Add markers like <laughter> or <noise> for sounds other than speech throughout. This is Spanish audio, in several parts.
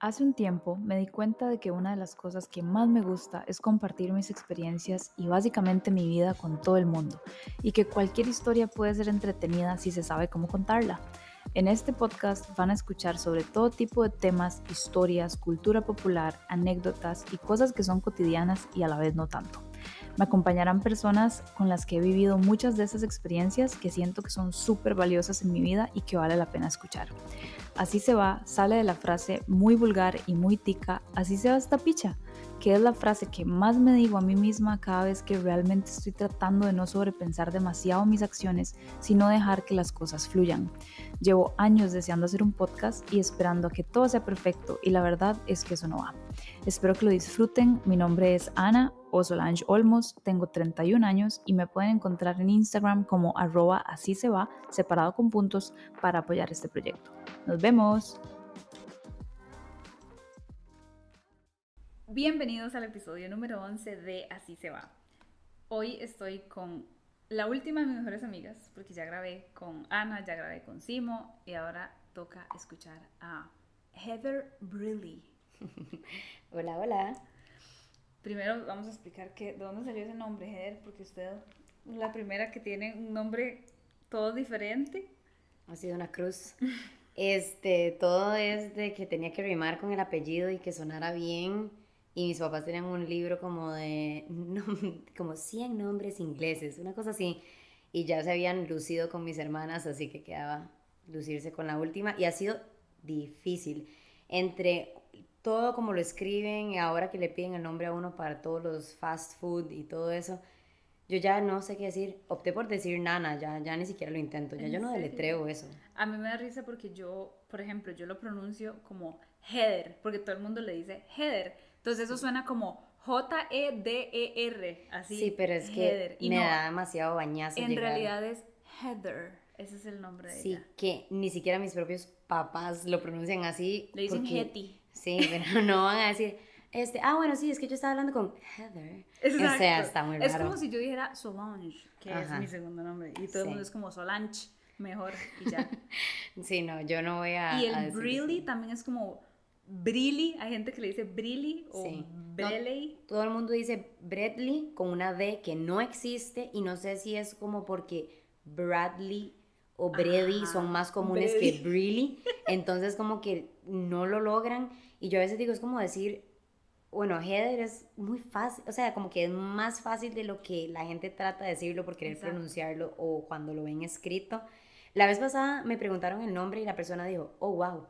Hace un tiempo me di cuenta de que una de las cosas que más me gusta es compartir mis experiencias y básicamente mi vida con todo el mundo, y que cualquier historia puede ser entretenida si se sabe cómo contarla. En este podcast van a escuchar sobre todo tipo de temas, historias, cultura popular, anécdotas y cosas que son cotidianas y a la vez no tanto. Me acompañarán personas con las que he vivido muchas de esas experiencias que siento que son súper valiosas en mi vida y que vale la pena escuchar. Así se va, sale de la frase muy vulgar y muy tica, así se va esta picha, que es la frase que más me digo a mí misma cada vez que realmente estoy tratando de no sobrepensar demasiado mis acciones, sino dejar que las cosas fluyan. Llevo años deseando hacer un podcast y esperando a que todo sea perfecto y la verdad es que eso no va. Espero que lo disfruten, mi nombre es Ana o Solange Olmos, tengo 31 años y me pueden encontrar en Instagram como arroba así se va, separado con puntos, para apoyar este proyecto. Nos vemos. Bienvenidos al episodio número 11 de Así se va. Hoy estoy con la última de mis mejores amigas, porque ya grabé con Ana, ya grabé con Simo y ahora toca escuchar a Heather Briley. <laughs> hola, hola. Primero vamos a explicar que, de dónde salió ese nombre, Heather, porque usted es la primera que tiene un nombre todo diferente. Ha sido una cruz. <laughs> Este, todo es de que tenía que rimar con el apellido y que sonara bien. Y mis papás tenían un libro como de, como 100 nombres ingleses, una cosa así. Y ya se habían lucido con mis hermanas, así que quedaba lucirse con la última. Y ha sido difícil. Entre todo como lo escriben y ahora que le piden el nombre a uno para todos los fast food y todo eso, yo ya no sé qué decir. Opté por decir nana, ya, ya ni siquiera lo intento. Ya yo no deletreo eso. A mí me da risa porque yo, por ejemplo, yo lo pronuncio como Heather, porque todo el mundo le dice Heather. Entonces eso suena como J-E-D-E-R, así. Sí, pero es que me da demasiado bañazo. En realidad es Heather, ese es el nombre de ella. Sí, que ni siquiera mis propios papás lo pronuncian así. Le dicen Hetty. Sí, <laughs> pero no van a decir este, ah, bueno, sí, es que yo estaba hablando con Heather. Exacto. O sea, está muy raro. Es como si yo dijera Solange, que es mi segundo nombre, y todo el mundo es como Solange, mejor, y ya. <laughs> sí, no, yo no voy a. Y el Brilly también es como Brilly, hay gente que le dice Brilly o sí. todo el mundo dice Bradley con una D que no existe, y no sé si es como porque Bradley o Brady son más comunes que Brilly, entonces como que no lo logran, y yo a veces digo, es como decir bueno, Heather es muy fácil, o sea, como que es más fácil de lo que la gente trata de decirlo por querer pronunciarlo o cuando lo ven escrito. La vez pasada me preguntaron el nombre y la persona dijo, oh, wow.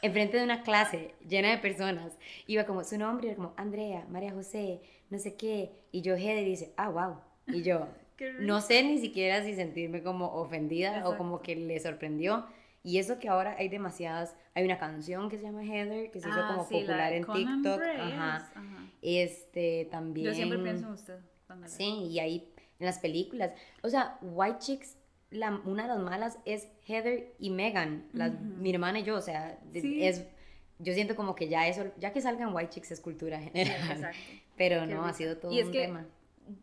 Enfrente de una clase llena de personas, iba como su nombre, era como Andrea, María José, no sé qué, y yo Heather dice, ah, wow. Y yo, <laughs> no sé ni siquiera si sentirme como ofendida o como que le sorprendió y eso que ahora hay demasiadas, hay una canción que se llama Heather, que se hizo ah, como popular en TikTok. Ajá. Este, también. Yo siempre pienso en usted. Sí, y ahí en las películas. O sea, White Chicks, la, una de las malas es Heather y Megan, las, mi hermana y yo, o sea, es yo siento como que ya eso, ya que salgan White Chicks es cultura general. exacto. <laughs> Pero no, ha sido todo y es un que tema.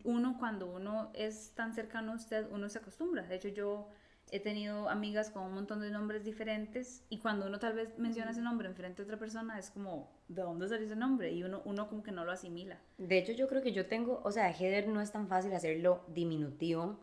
Uno, cuando uno es tan cercano a usted, uno se acostumbra. De hecho, yo he tenido amigas con un montón de nombres diferentes y cuando uno tal vez menciona ese nombre en frente a otra persona es como, ¿de dónde salió ese nombre? Y uno, uno como que no lo asimila. De hecho, yo creo que yo tengo, o sea, Heather no es tan fácil hacerlo diminutivo,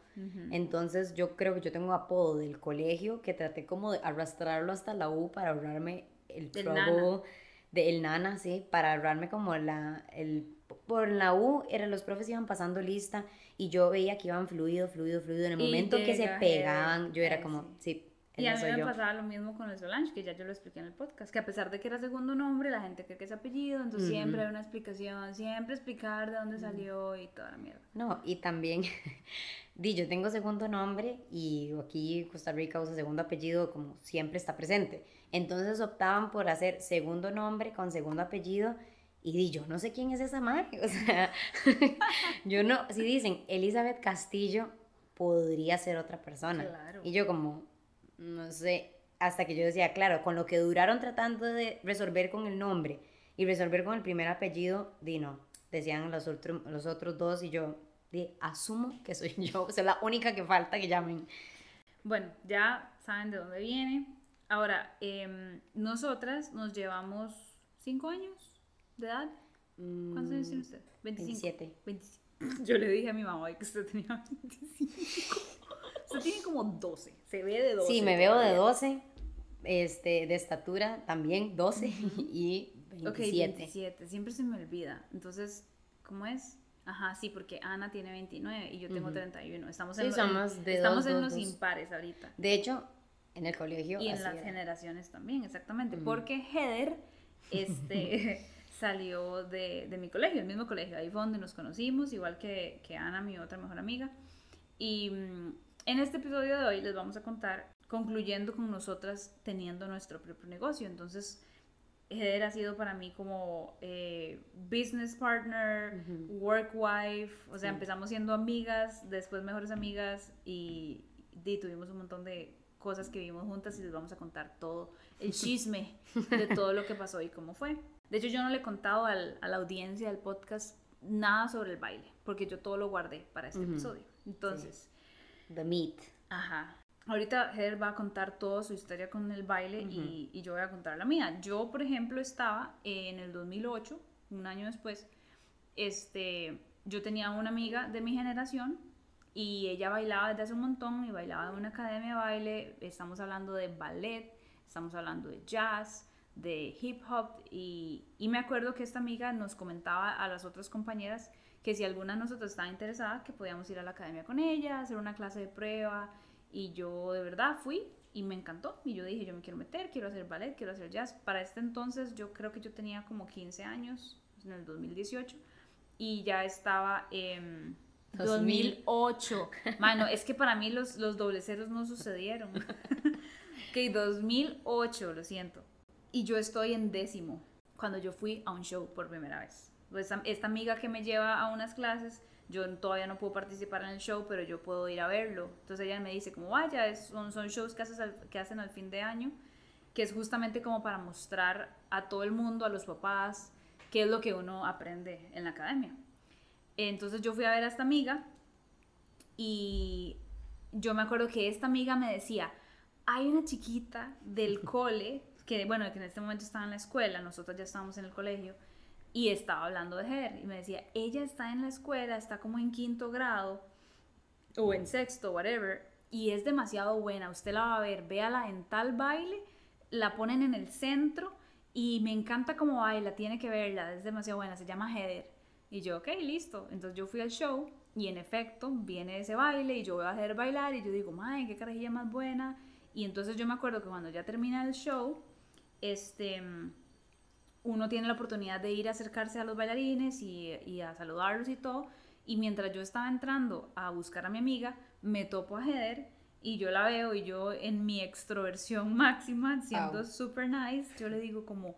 entonces yo creo que yo tengo apodo del colegio que traté como de arrastrarlo hasta la U para ahorrarme el trouble de el nana, sí, para ahorrarme como la, el, por la U, era, los profes iban pasando lista y yo veía que iban fluido, fluido, fluido, en el momento que se pegaban, yo era como, sí. Y a mí me pasaba lo mismo con el Solange, que ya yo lo expliqué en el podcast, que a pesar de que era segundo nombre, la gente cree que es apellido, entonces siempre hay una explicación, siempre explicar de dónde salió y toda la mierda. No, y también, <laughs> di, yo tengo segundo nombre y aquí Costa Rica usa segundo apellido como siempre está presente. Entonces optaban por hacer segundo nombre con segundo apellido y di, yo no sé quién es esa madre, <laughs> o sea, yo no, si dicen Elizabeth Castillo, podría ser otra persona. Claro. Y yo como, no sé, hasta que yo decía, claro, con lo que duraron tratando de resolver con el nombre y resolver con el primer apellido, di no, decían los, otros los otros dos y yo di, asumo que soy <laughs> yo, soy la única que falta que llamen. Bueno, ya saben de dónde viene, Ahora, em, nosotras nos llevamos cinco años de edad. ¿Cuántos años tiene usted? 25. 27. <laughs> Yo le dije a mi mamá que usted tenía 25. usted tiene como 12. Se ve de 12. Sí, me veo de 12. Este, de estatura también 12 y 27. Ok, 27. Siempre se me olvida. Entonces, ¿cómo es? Ajá, sí, porque Ana tiene 29 y yo tengo 31. Estamos Sí, en, lo- somos de estamos dos, en dos, los dos. impares ahorita. De hecho, en el colegio. Y en las era. generaciones también, exactamente. Porque Heather este, <laughs> salió de, de mi colegio, el mismo colegio. Ahí fue donde nos conocimos, igual que, que Ana, mi otra mejor amiga. Y mm, en este episodio de hoy les vamos a contar, concluyendo con nosotras teniendo nuestro propio negocio. Entonces, Heather ha sido para mí como eh, business partner, work wife, o sea, Sí. empezamos siendo amigas, después mejores amigas y, y tuvimos un montón de cosas que vivimos juntas y les vamos a contar todo el chisme <laughs> de todo lo que pasó y cómo fue. De hecho, yo no le he contado al- a la audiencia del podcast nada sobre el baile, porque yo todo lo guardé para este Ujú. episodio. Entonces, The Meat. Ajá. Ahorita Heather va a contar toda su historia con el baile y, y yo voy a contar la mía. Yo, por ejemplo, estaba en el 2008, un año después, este, yo tenía una amiga de mi generación y ella bailaba desde hace un montón y bailaba en una academia de baile. Estamos hablando de ballet, estamos hablando de jazz, de hip hop y, y me acuerdo que esta amiga nos comentaba a las otras compañeras que si alguna de nosotros estaba interesada que podíamos ir a la academia con ella, hacer una clase de prueba y yo de verdad fui y me encantó y yo dije yo me quiero meter, quiero hacer ballet, quiero hacer jazz. Para este entonces yo creo que yo tenía como 15 años, en el 2018 y ya estaba en 2000. 2008. Mano, es que para mí los, los doble ceros no sucedieron. <laughs> ok, 2008, lo siento. Y yo estoy en décimo cuando yo fui a un show por primera vez. Pues, Esta, esta amiga que me lleva a unas clases, yo todavía no puedo participar en el show, pero yo puedo ir a verlo. Entonces ella me dice como, vaya, es- son, son shows que, haces al- que hacen al fin de año, que es justamente como para mostrar a todo el mundo, a los papás, qué es lo que uno aprende en la academia. Entonces yo fui a ver a esta amiga y yo me acuerdo que esta amiga me decía, hay una chiquita del <laughs> cole, que bueno, que en este momento estaba en la escuela, nosotros ya estábamos en el colegio, y estaba hablando de her, y me decía, ella está en la escuela, está como en quinto grado, o en sexto, whatever, y es demasiado buena, usted la va a ver, véala en tal baile, la ponen en el centro, y me encanta cómo baila, tiene que verla, es demasiado buena, se llama Heather. Y yo, ok, listo. Entonces yo fui al show y en efecto viene ese baile y yo veo a Heather bailar y yo digo, ay, qué carajilla más buena. Y entonces yo me acuerdo que cuando ya termina el show, este, uno tiene la oportunidad de ir a acercarse a los bailarines y, y a saludarlos y todo. Y mientras yo estaba entrando a buscar a mi amiga, me topo a Heather y yo la veo y yo en mi extroversión <laughs> máxima, siendo Au. super nice, yo le digo como,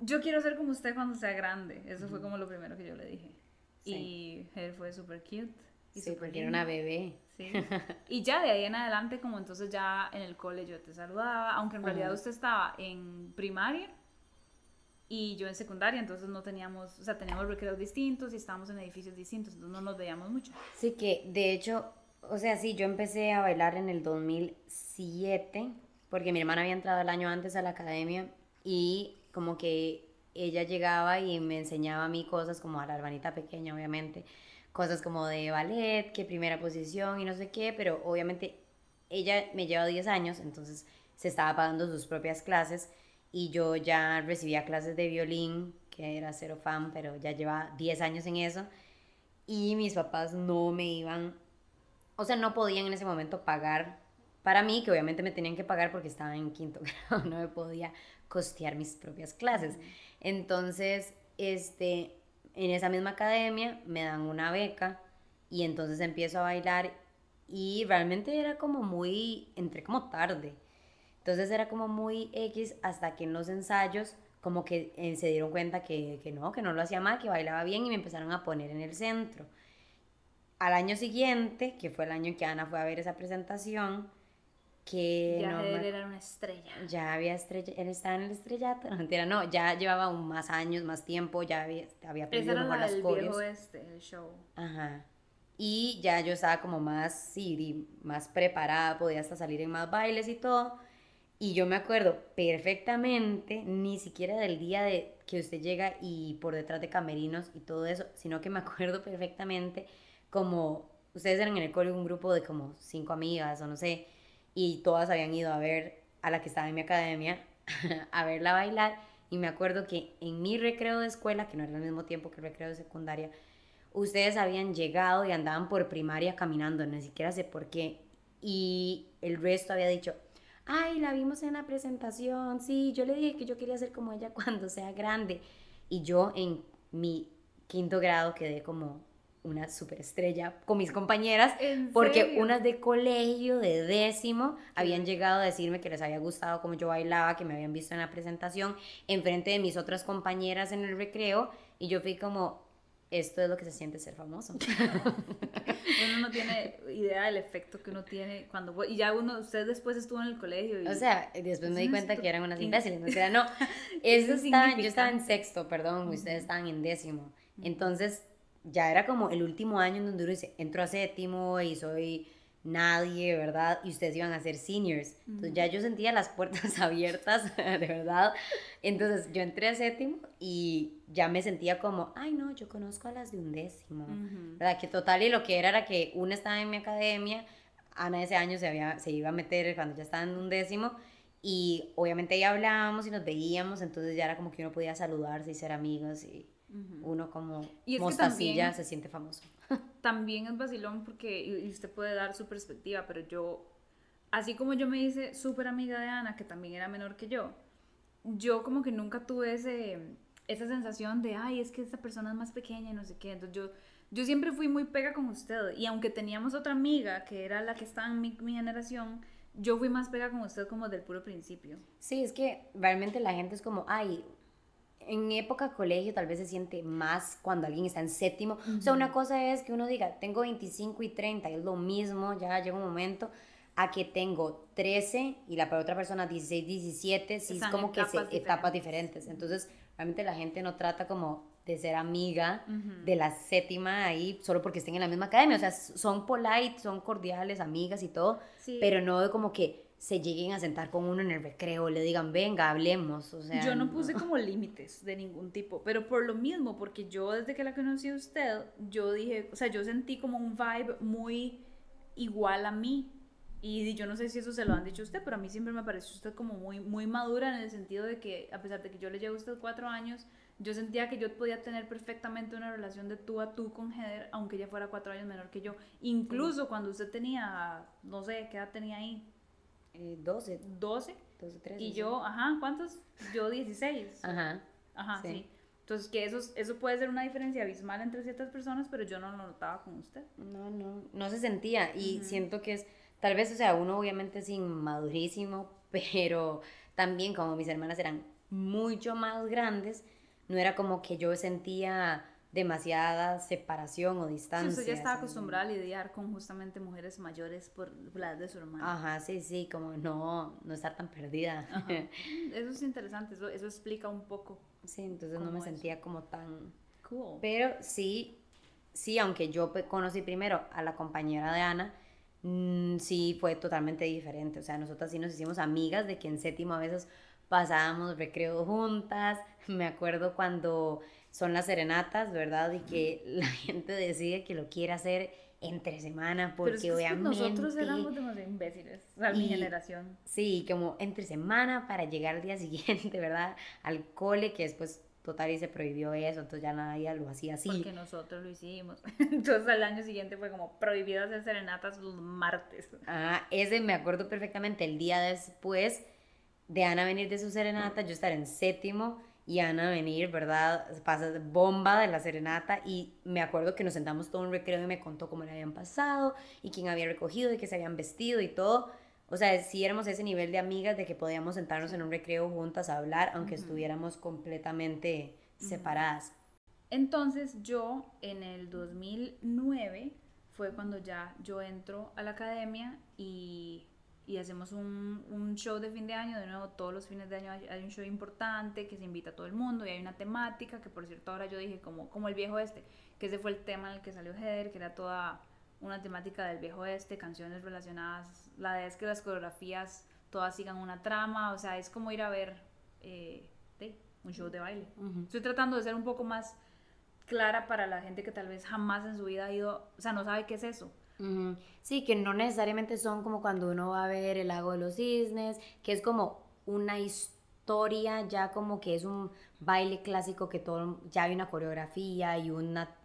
yo quiero ser como usted cuando sea grande. Eso fue como lo primero que yo le dije. Sí. Y Heather fue super cute. Y Sí, súper porque era una bebé. Sí. <laughs> Y ya de ahí en adelante, como entonces ya en el cole yo te saludaba, aunque en realidad usted estaba en primaria y yo en secundaria, entonces no teníamos, o sea, teníamos recreos distintos y estábamos en edificios distintos, entonces no nos veíamos mucho. Sí, que de hecho, o sea, sí, yo empecé a bailar en el 2007, porque mi hermana había entrado el año antes a la academia y como que ella llegaba y me enseñaba a mí cosas como a la hermanita pequeña, obviamente, cosas como de ballet, que primera posición y no sé qué, pero obviamente ella me lleva 10 años, entonces se estaba pagando sus propias clases y yo ya recibía clases de violín, que era cero fan, pero ya lleva 10 años en eso y mis papás no me iban, o sea, no podían en ese momento pagar para mí, que obviamente me tenían que pagar porque estaba en quinto <laughs> grado, no me podía costear mis propias clases. Entonces, este, en esa misma academia me dan una beca y entonces empiezo a bailar y realmente era como muy, entré como tarde. Entonces era como muy X hasta que en los ensayos como que eh, se dieron cuenta que, que no, que no lo hacía mal, que bailaba bien y me empezaron a poner en el centro. Al año siguiente, que fue el año que Ana fue a ver esa presentación, que ya no me- era una estrella. ya había estrella, él estaba en el estrellato, no mentira, no, ya llevaba aún más años, más tiempo, ya había, había Esa aprendido era mejor la las del coreos. viejo este, el show. Ajá. Y ya yo estaba como más, sí, más preparada, podía hasta salir en más bailes y todo. Y yo me acuerdo perfectamente, ni siquiera del día de que usted llega y por detrás de camerinos y todo eso, sino que me <laughs> acuerdo perfectamente como ustedes eran en el cole un grupo de como cinco amigas o no sé, y todas habían ido a ver a la que estaba en mi academia, <laughs> a verla bailar. Y me acuerdo que en mi recreo de escuela, que no era al mismo tiempo que el recreo de secundaria, ustedes habían llegado y andaban por primaria caminando, ni siquiera sé por qué. Y el resto había dicho, ay, la vimos en la presentación, sí, yo le dije que yo quería ser como ella <laughs> cuando sea grande. Y yo en mi quinto grado quedé como, una superestrella con mis compañeras, porque unas de colegio, de décimo, habían llegado a decirme que les había gustado como yo bailaba, que me habían visto en la presentación, enfrente de mis otras compañeras en el recreo, y yo fui como, esto es lo que se siente ser famoso. <laughs> uno no tiene idea del efecto que uno tiene cuando y ya uno usted después estuvo en el colegio o sea después me di cuenta que eran unas imbéciles o sea no <laughs> eso estaba, yo estaba en sexto perdón ustedes estaban en décimo. Entonces ya era como el último año en donde uno dice, entro a séptimo y soy nadie, ¿verdad? Y ustedes iban a ser seniors. Entonces ya yo sentía las puertas <laughs> abiertas, <laughs> de verdad. Entonces yo entré a séptimo y ya me sentía como, ay no, yo conozco a las de un décimo, ¿verdad? Que total y lo que era era que una estaba en mi academia, Ana ese año se, había, se iba a meter cuando ya estaba en un décimo y obviamente ahí hablábamos y nos veíamos, entonces ya era como que uno podía saludarse y ser amigos y uno como y mostacilla se siente famoso. <laughs> También es vacilón porque y usted puede dar su perspectiva, pero yo, así como yo me hice súper amiga de Ana, que también era menor que yo, yo como que nunca tuve ese, esa sensación de, ay, es que esta persona es más pequeña y no sé qué. Entonces yo, yo siempre fui muy pega con usted. Y aunque teníamos otra amiga que era la que estaba en mi, mi generación, yo fui más pega con usted como del puro principio. Sí, es que realmente la gente es como, ay, en época colegio tal vez se siente más cuando alguien está en séptimo. O sea, una cosa es que uno diga, tengo 25 y 30, es lo mismo, ya llega un momento a que tengo 13 y la otra persona 16, 17, sí es como que se, etapas diferentes. Entonces, realmente la gente no trata como de ser amiga de la séptima ahí solo porque estén en la misma academia. O sea, son polite, son cordiales, amigas y todo, pero no de como que se lleguen a sentar con uno en el recreo, le digan, venga, hablemos. O sea, yo no puse como límites de ningún tipo, pero por lo mismo, porque yo desde que la conocí a usted, yo dije, o sea, yo sentí como un vibe muy igual a mí. Y yo no sé si eso se lo han dicho a usted, pero a mí siempre me pareció usted como muy, muy madura en el sentido de que, a pesar de que yo le llevo a usted cuatro años, yo sentía que yo podía tener perfectamente una relación de tú a tú con Heather, aunque ella fuera cuatro años menor que yo. Incluso cuando usted tenía, no sé, ¿qué edad tenía ahí? 12. 12. 12, 13. Y yo, ajá, ¿cuántos? Yo 16. <laughs> Ajá. Ajá, sí. Entonces, que eso, eso puede ser una diferencia abismal entre ciertas personas, pero yo no lo notaba con usted. No, no, no se sentía. Y siento que es, tal vez, o sea, uno obviamente es inmadurísimo, <laughs> pero también como mis hermanas eran mucho más grandes, no era como que yo sentía demasiada separación o distancia. Sí, usted ya estaba acostumbrada a lidiar con justamente mujeres mayores por la edad de su hermana. Ajá, sí, sí, como no, no estar tan perdida. <laughs> Eso es interesante, eso, eso explica un poco. Sí, entonces no me sentía como tan... Cool. Pero sí, sí, aunque yo conocí primero a la compañera de Ana, mm, sí fue totalmente diferente. O sea, nosotras sí nos hicimos amigas de que en séptimo a veces pasábamos recreo juntas. <laughs> Me acuerdo cuando son las serenatas, ¿verdad? Y que la gente decide que lo quiere hacer entre semana porque Pero es que nosotros éramos demasiado imbéciles, a mi generación. Sí, como entre semana para llegar al día <laughs> siguiente, ¿verdad? Al cole, que después total y se prohibió eso, entonces ya nadie lo hacía así. Porque nosotros lo hicimos. <laughs> Entonces al año siguiente fue como prohibido hacer serenatas los martes. Ah, ese me acuerdo perfectamente, el día después de Ana venir de su serenata, yo estar en séptimo y Ana venir, ¿verdad? Pasa bomba de la serenata y me acuerdo que nos sentamos todo un recreo y me contó cómo le habían pasado y quién había recogido y que se habían vestido y todo. O sea, sí éramos ese nivel de amigas de que podíamos sentarnos en un recreo juntas a hablar, aunque estuviéramos completamente separadas. Entonces yo en el 2009 fue cuando ya yo entro a la academia y y hacemos un, un, show de fin de año, de nuevo todos los fines de año hay, un show importante que se invita a todo el mundo y hay una temática que por cierto ahora yo dije como, como el viejo este, que ese fue el tema en el que salió Heather, que era toda una temática del viejo este, canciones relacionadas, la idea es que las coreografías todas sigan una trama, o sea, es como ir a ver eh, un show de baile. Estoy tratando de ser un poco más clara para la gente que tal vez jamás en su vida ha ido, o sea, no sabe qué es eso. Sí, que no necesariamente son como cuando uno va a ver el lago de los cisnes, que es como una historia ya como que es un baile clásico que todo ya hay una coreografía y una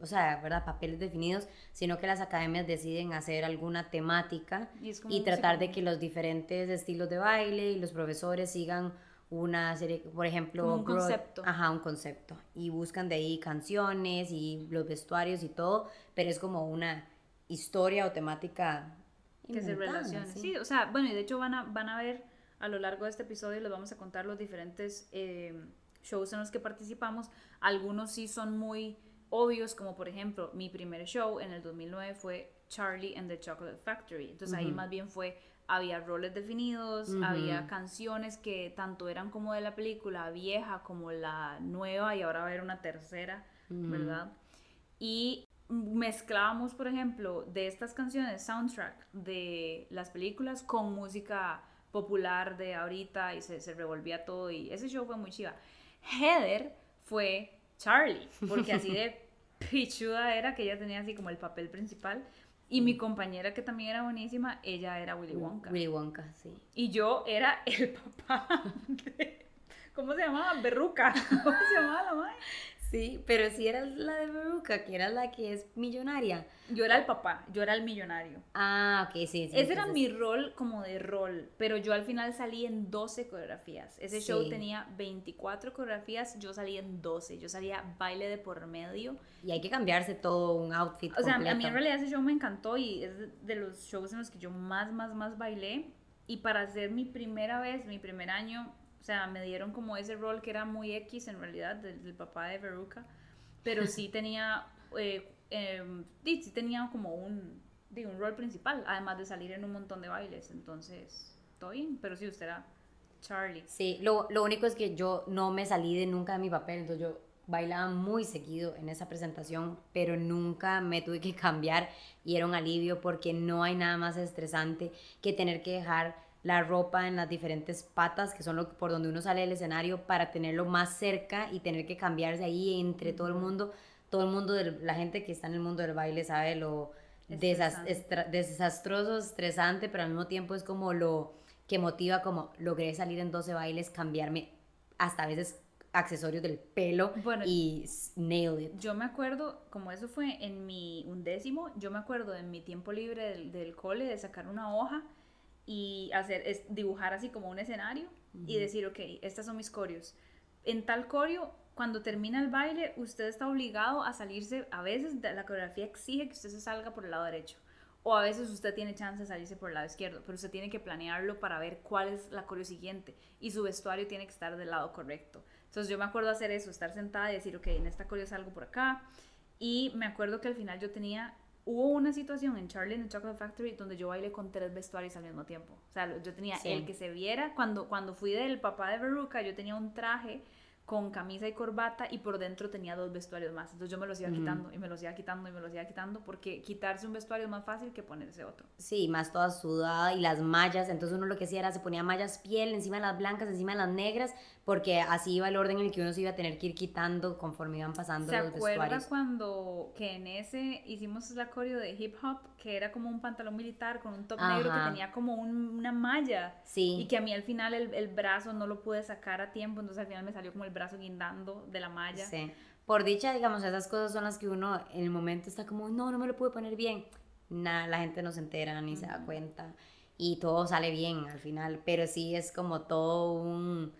o sea verdad papeles definidos sino que las academias deciden hacer alguna temática y, tratar de que los diferentes estilos de baile y los profesores sigan una serie, por ejemplo, un concepto. Ajá, un concepto. Y buscan de ahí canciones y los vestuarios y todo, pero es como una historia o temática que se relaciona. ¿sí? o sea, bueno, y de hecho van a, van a ver a lo largo de este episodio, les vamos a contar los diferentes eh, shows en los que participamos. Algunos sí son muy obvios, como por ejemplo, mi primer show en el 2009 fue Charlie and the Chocolate Factory. Entonces ahí más bien fue había roles definidos, había canciones que tanto eran como de la película vieja como la nueva y ahora va a haber una tercera, ¿verdad? Y mezclábamos, por ejemplo, de estas canciones, soundtrack de las películas con música popular de ahorita y se, se revolvía todo y ese show fue muy chiva. Heather fue Charlie, porque así de <laughs> pichuda era que ella tenía así como el papel principal. Y mi compañera, que también era buenísima, ella era Willy Wonka. Willy Wonka, sí. Y yo era el <laughs> papá de... ¿Cómo se llamaba? Berruca. <laughs> ¿Cómo se llamaba la madre? Sí, pero si era la de Beruca, que era la que es millonaria. Yo era el papá, yo era el millonario. Ah, ok, sí, sí. Ese era mi rol como de rol, pero yo al final salí en 12 coreografías. Ese show tenía 24 coreografías, yo salí en 12. Yo salía baile de por medio. Y hay que cambiarse todo un outfit. O sea, a mí en realidad ese show me encantó y es de los shows en los que yo más, más, más bailé. Y para hacer mi primera vez, mi primer año, o sea, me dieron como ese rol que era muy X en realidad, del, papá de Veruca, pero <laughs> sí tenía, eh, em, sí, tenía como un, digo, un rol principal, además de salir en un montón de bailes, entonces, todo bien, pero sí, usted era Charlie. Sí, lo, lo único es que yo no me salí de nunca de mi papel, entonces yo bailaba muy seguido en esa presentación, pero nunca me tuve que <laughs> cambiar y era un alivio porque no hay nada más estresante que tener que dejar la ropa en las diferentes patas, que son lo, por donde uno sale del escenario, para tenerlo más cerca y tener que cambiarse ahí entre todo el mundo. Todo el mundo, de, la gente que está en el mundo del baile sabe lo desastroso, estresante, pero al mismo tiempo es como lo que motiva, como logré salir en 12 bailes, cambiarme hasta a veces accesorios del pelo y nail it. Yo me acuerdo, como eso fue en mi undécimo, yo me acuerdo en mi tiempo libre del, del cole de sacar una hoja y hacer es dibujar así como un escenario y decir, ok, estas son mis corios. En tal corio, cuando termina el baile, usted está obligado a salirse, a veces la coreografía exige que usted se salga por el lado derecho, o a veces usted tiene chance de salirse por el lado izquierdo, pero usted tiene que planearlo para ver cuál es la coreo siguiente y su vestuario tiene que estar del lado correcto. Entonces yo me acuerdo hacer eso, estar sentada y decir, ok, en esta coreo salgo por acá. Y me acuerdo que al final yo tenía hubo una situación en Charlie and the Chocolate Factory donde yo bailé con tres vestuarios al mismo tiempo. O sea, yo tenía el que se viera, cuando, cuando fui del papá de Veruca, yo tenía un traje con camisa y corbata y por dentro tenía dos vestuarios más. Entonces yo me los iba quitando y me los iba quitando y me los iba quitando porque quitarse un vestuario es más fácil que ponerse otro. Sí, más toda sudada y las mallas. Entonces uno lo que hacía era se ponía mallas piel encima de las blancas, encima de las negras, porque así iba el orden en el que uno se iba a tener que ir quitando conforme iban pasando ¿Se los vestuarios. ¿Se acuerda cuando que en ese hicimos la coreo de hip hop, que era como un pantalón militar con un top negro que tenía como una malla? Sí. Y que a mí al final el, el, brazo no lo pude sacar a tiempo, entonces al final me salió como el brazo guindando de la malla. Sí. Por dicha, digamos, esas cosas son las que uno en el momento está como, no, no me lo pude poner bien. Nada, la gente no se entera ni se da cuenta. Y todo sale bien al final, pero sí es como todo un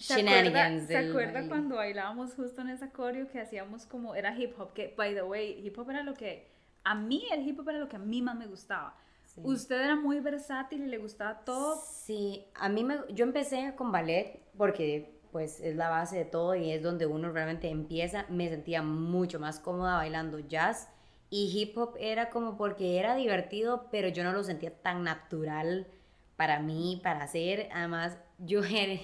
¿Se acuerda, ¿Se acuerda cuando bailábamos justo en esa coreo que hacíamos como, era hip hop, que, by the way, hip hop era lo que, a mí el hip hop era lo que a mí más me gustaba. Usted era muy versátil y le gustaba todo. Sí, a mí me, yo empecé con ballet porque pues es la base de todo y es donde uno realmente empieza. Me sentía mucho más cómoda bailando jazz y hip hop era como porque era divertido, pero yo no lo sentía tan natural para mí, para hacer. Además, yo <laughs> era,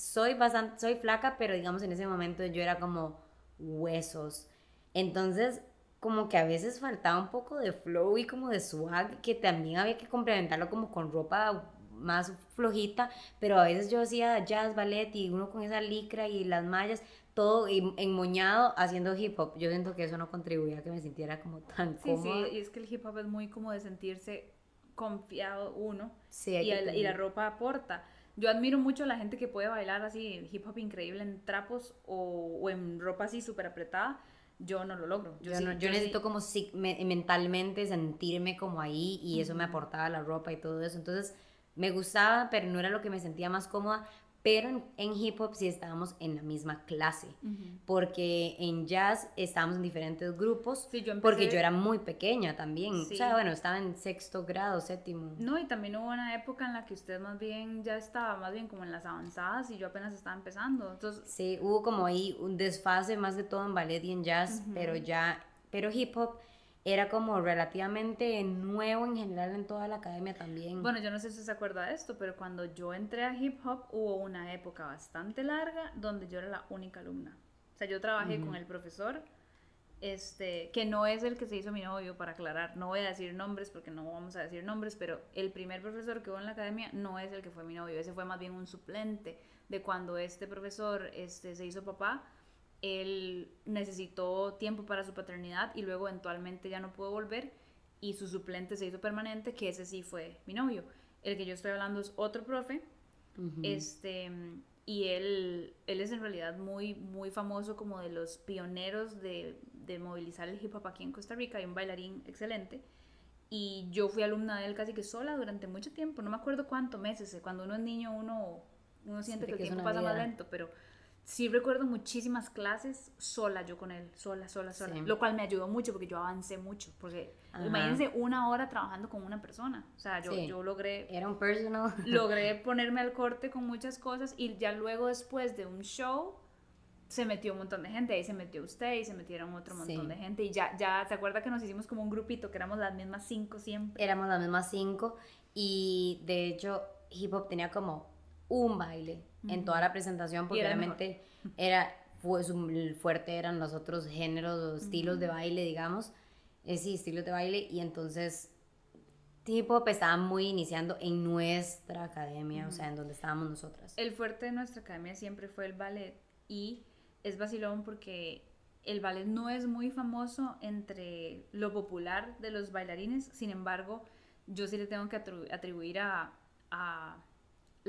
soy bastante, soy flaca, pero digamos en ese momento yo era como huesos. Entonces, como que a veces faltaba un poco de flow y como de swag, que también había que complementarlo como con ropa más flojita, pero a veces yo hacía jazz, ballet y uno con esa licra y las mallas, todo enmoñado haciendo hip hop. Yo siento que eso no contribuía a que me sintiera como tan sí, cómoda. Sí, y es que el hip hop es muy como de sentirse confiado uno Sí, y, el- y la ropa aporta. Yo admiro mucho a la gente que puede bailar así hip hop increíble en trapos o, o en ropa así súper apretada. Yo no lo logro. Yo, sí- no- yo necesito como si- me- mentalmente sentirme como ahí y eso me aportaba la ropa y todo eso. Entonces me gustaba, pero no era lo que me sentía más cómoda. Pero en, en hip hop sí estábamos en la misma clase. Ujú. Porque en jazz estábamos en diferentes grupos. Sí, yo porque empecé- yo era muy pequeña también. Sí. O sea, bueno, estaba en sexto grado, séptimo. No, y también hubo una época en la que usted más bien ya estaba más bien como en las avanzadas y yo apenas estaba empezando. Entonces, Sí, hubo como ahí un desfase más de todo en ballet y en jazz, pero ya, pero hip hop era como relativamente nuevo en general en toda la academia también. bueno, yo no sé si se acuerda de esto, pero cuando yo entré a hip hop hubo una época bastante larga donde yo era la única alumna. O sea, yo trabajé con el profesor, este, que no es el que se hizo mi novio, para aclarar. No voy a decir nombres porque no vamos a decir nombres, pero el primer profesor que hubo en la academia no es el que fue mi novio, ese fue más bien un suplente de cuando este profesor este, se hizo papá. Él necesitó tiempo para su paternidad y luego eventualmente ya no pudo volver y su suplente se hizo permanente, que ese sí fue mi novio. El que yo estoy hablando es otro profe, este, y él, él es en realidad muy, muy famoso como de los pioneros de, de movilizar el hip hop aquí en Costa Rica, y un bailarín excelente. Y yo fui alumna de él casi que sola durante mucho tiempo, no me acuerdo cuánto meses, cuando uno es niño uno, uno siente Siente que el que es tiempo pasa más lento, pero sí recuerdo muchísimas clases sola yo con él, sola, sola, sola, Sí. lo cual me ayudó mucho porque yo avancé mucho, porque Ajá. imagínense una hora trabajando con una persona, o sea, yo, Sí. yo logré Era un personal. <laughs> logré ponerme al corte con muchas cosas y ya luego después de un show se metió un montón de gente, ahí se metió usted y se metieron otro montón Sí. de gente y ya, ya, ¿se acuerda que nos hicimos como un grupito que éramos las mismas cinco siempre? Éramos las mismas cinco y de hecho hip hop tenía como un baile en toda la presentación porque obviamente era, fue su el fuerte eran los otros géneros o estilos de baile, digamos. Eh, sí, estilos de baile y entonces hip hop estaba muy iniciando en nuestra academia, o sea, en donde estábamos nosotras. El fuerte de nuestra academia siempre fue el ballet y es vacilón porque el ballet no es muy famoso entre lo popular de los bailarines, sin embargo, yo sí le tengo que atribu- atribuir a, a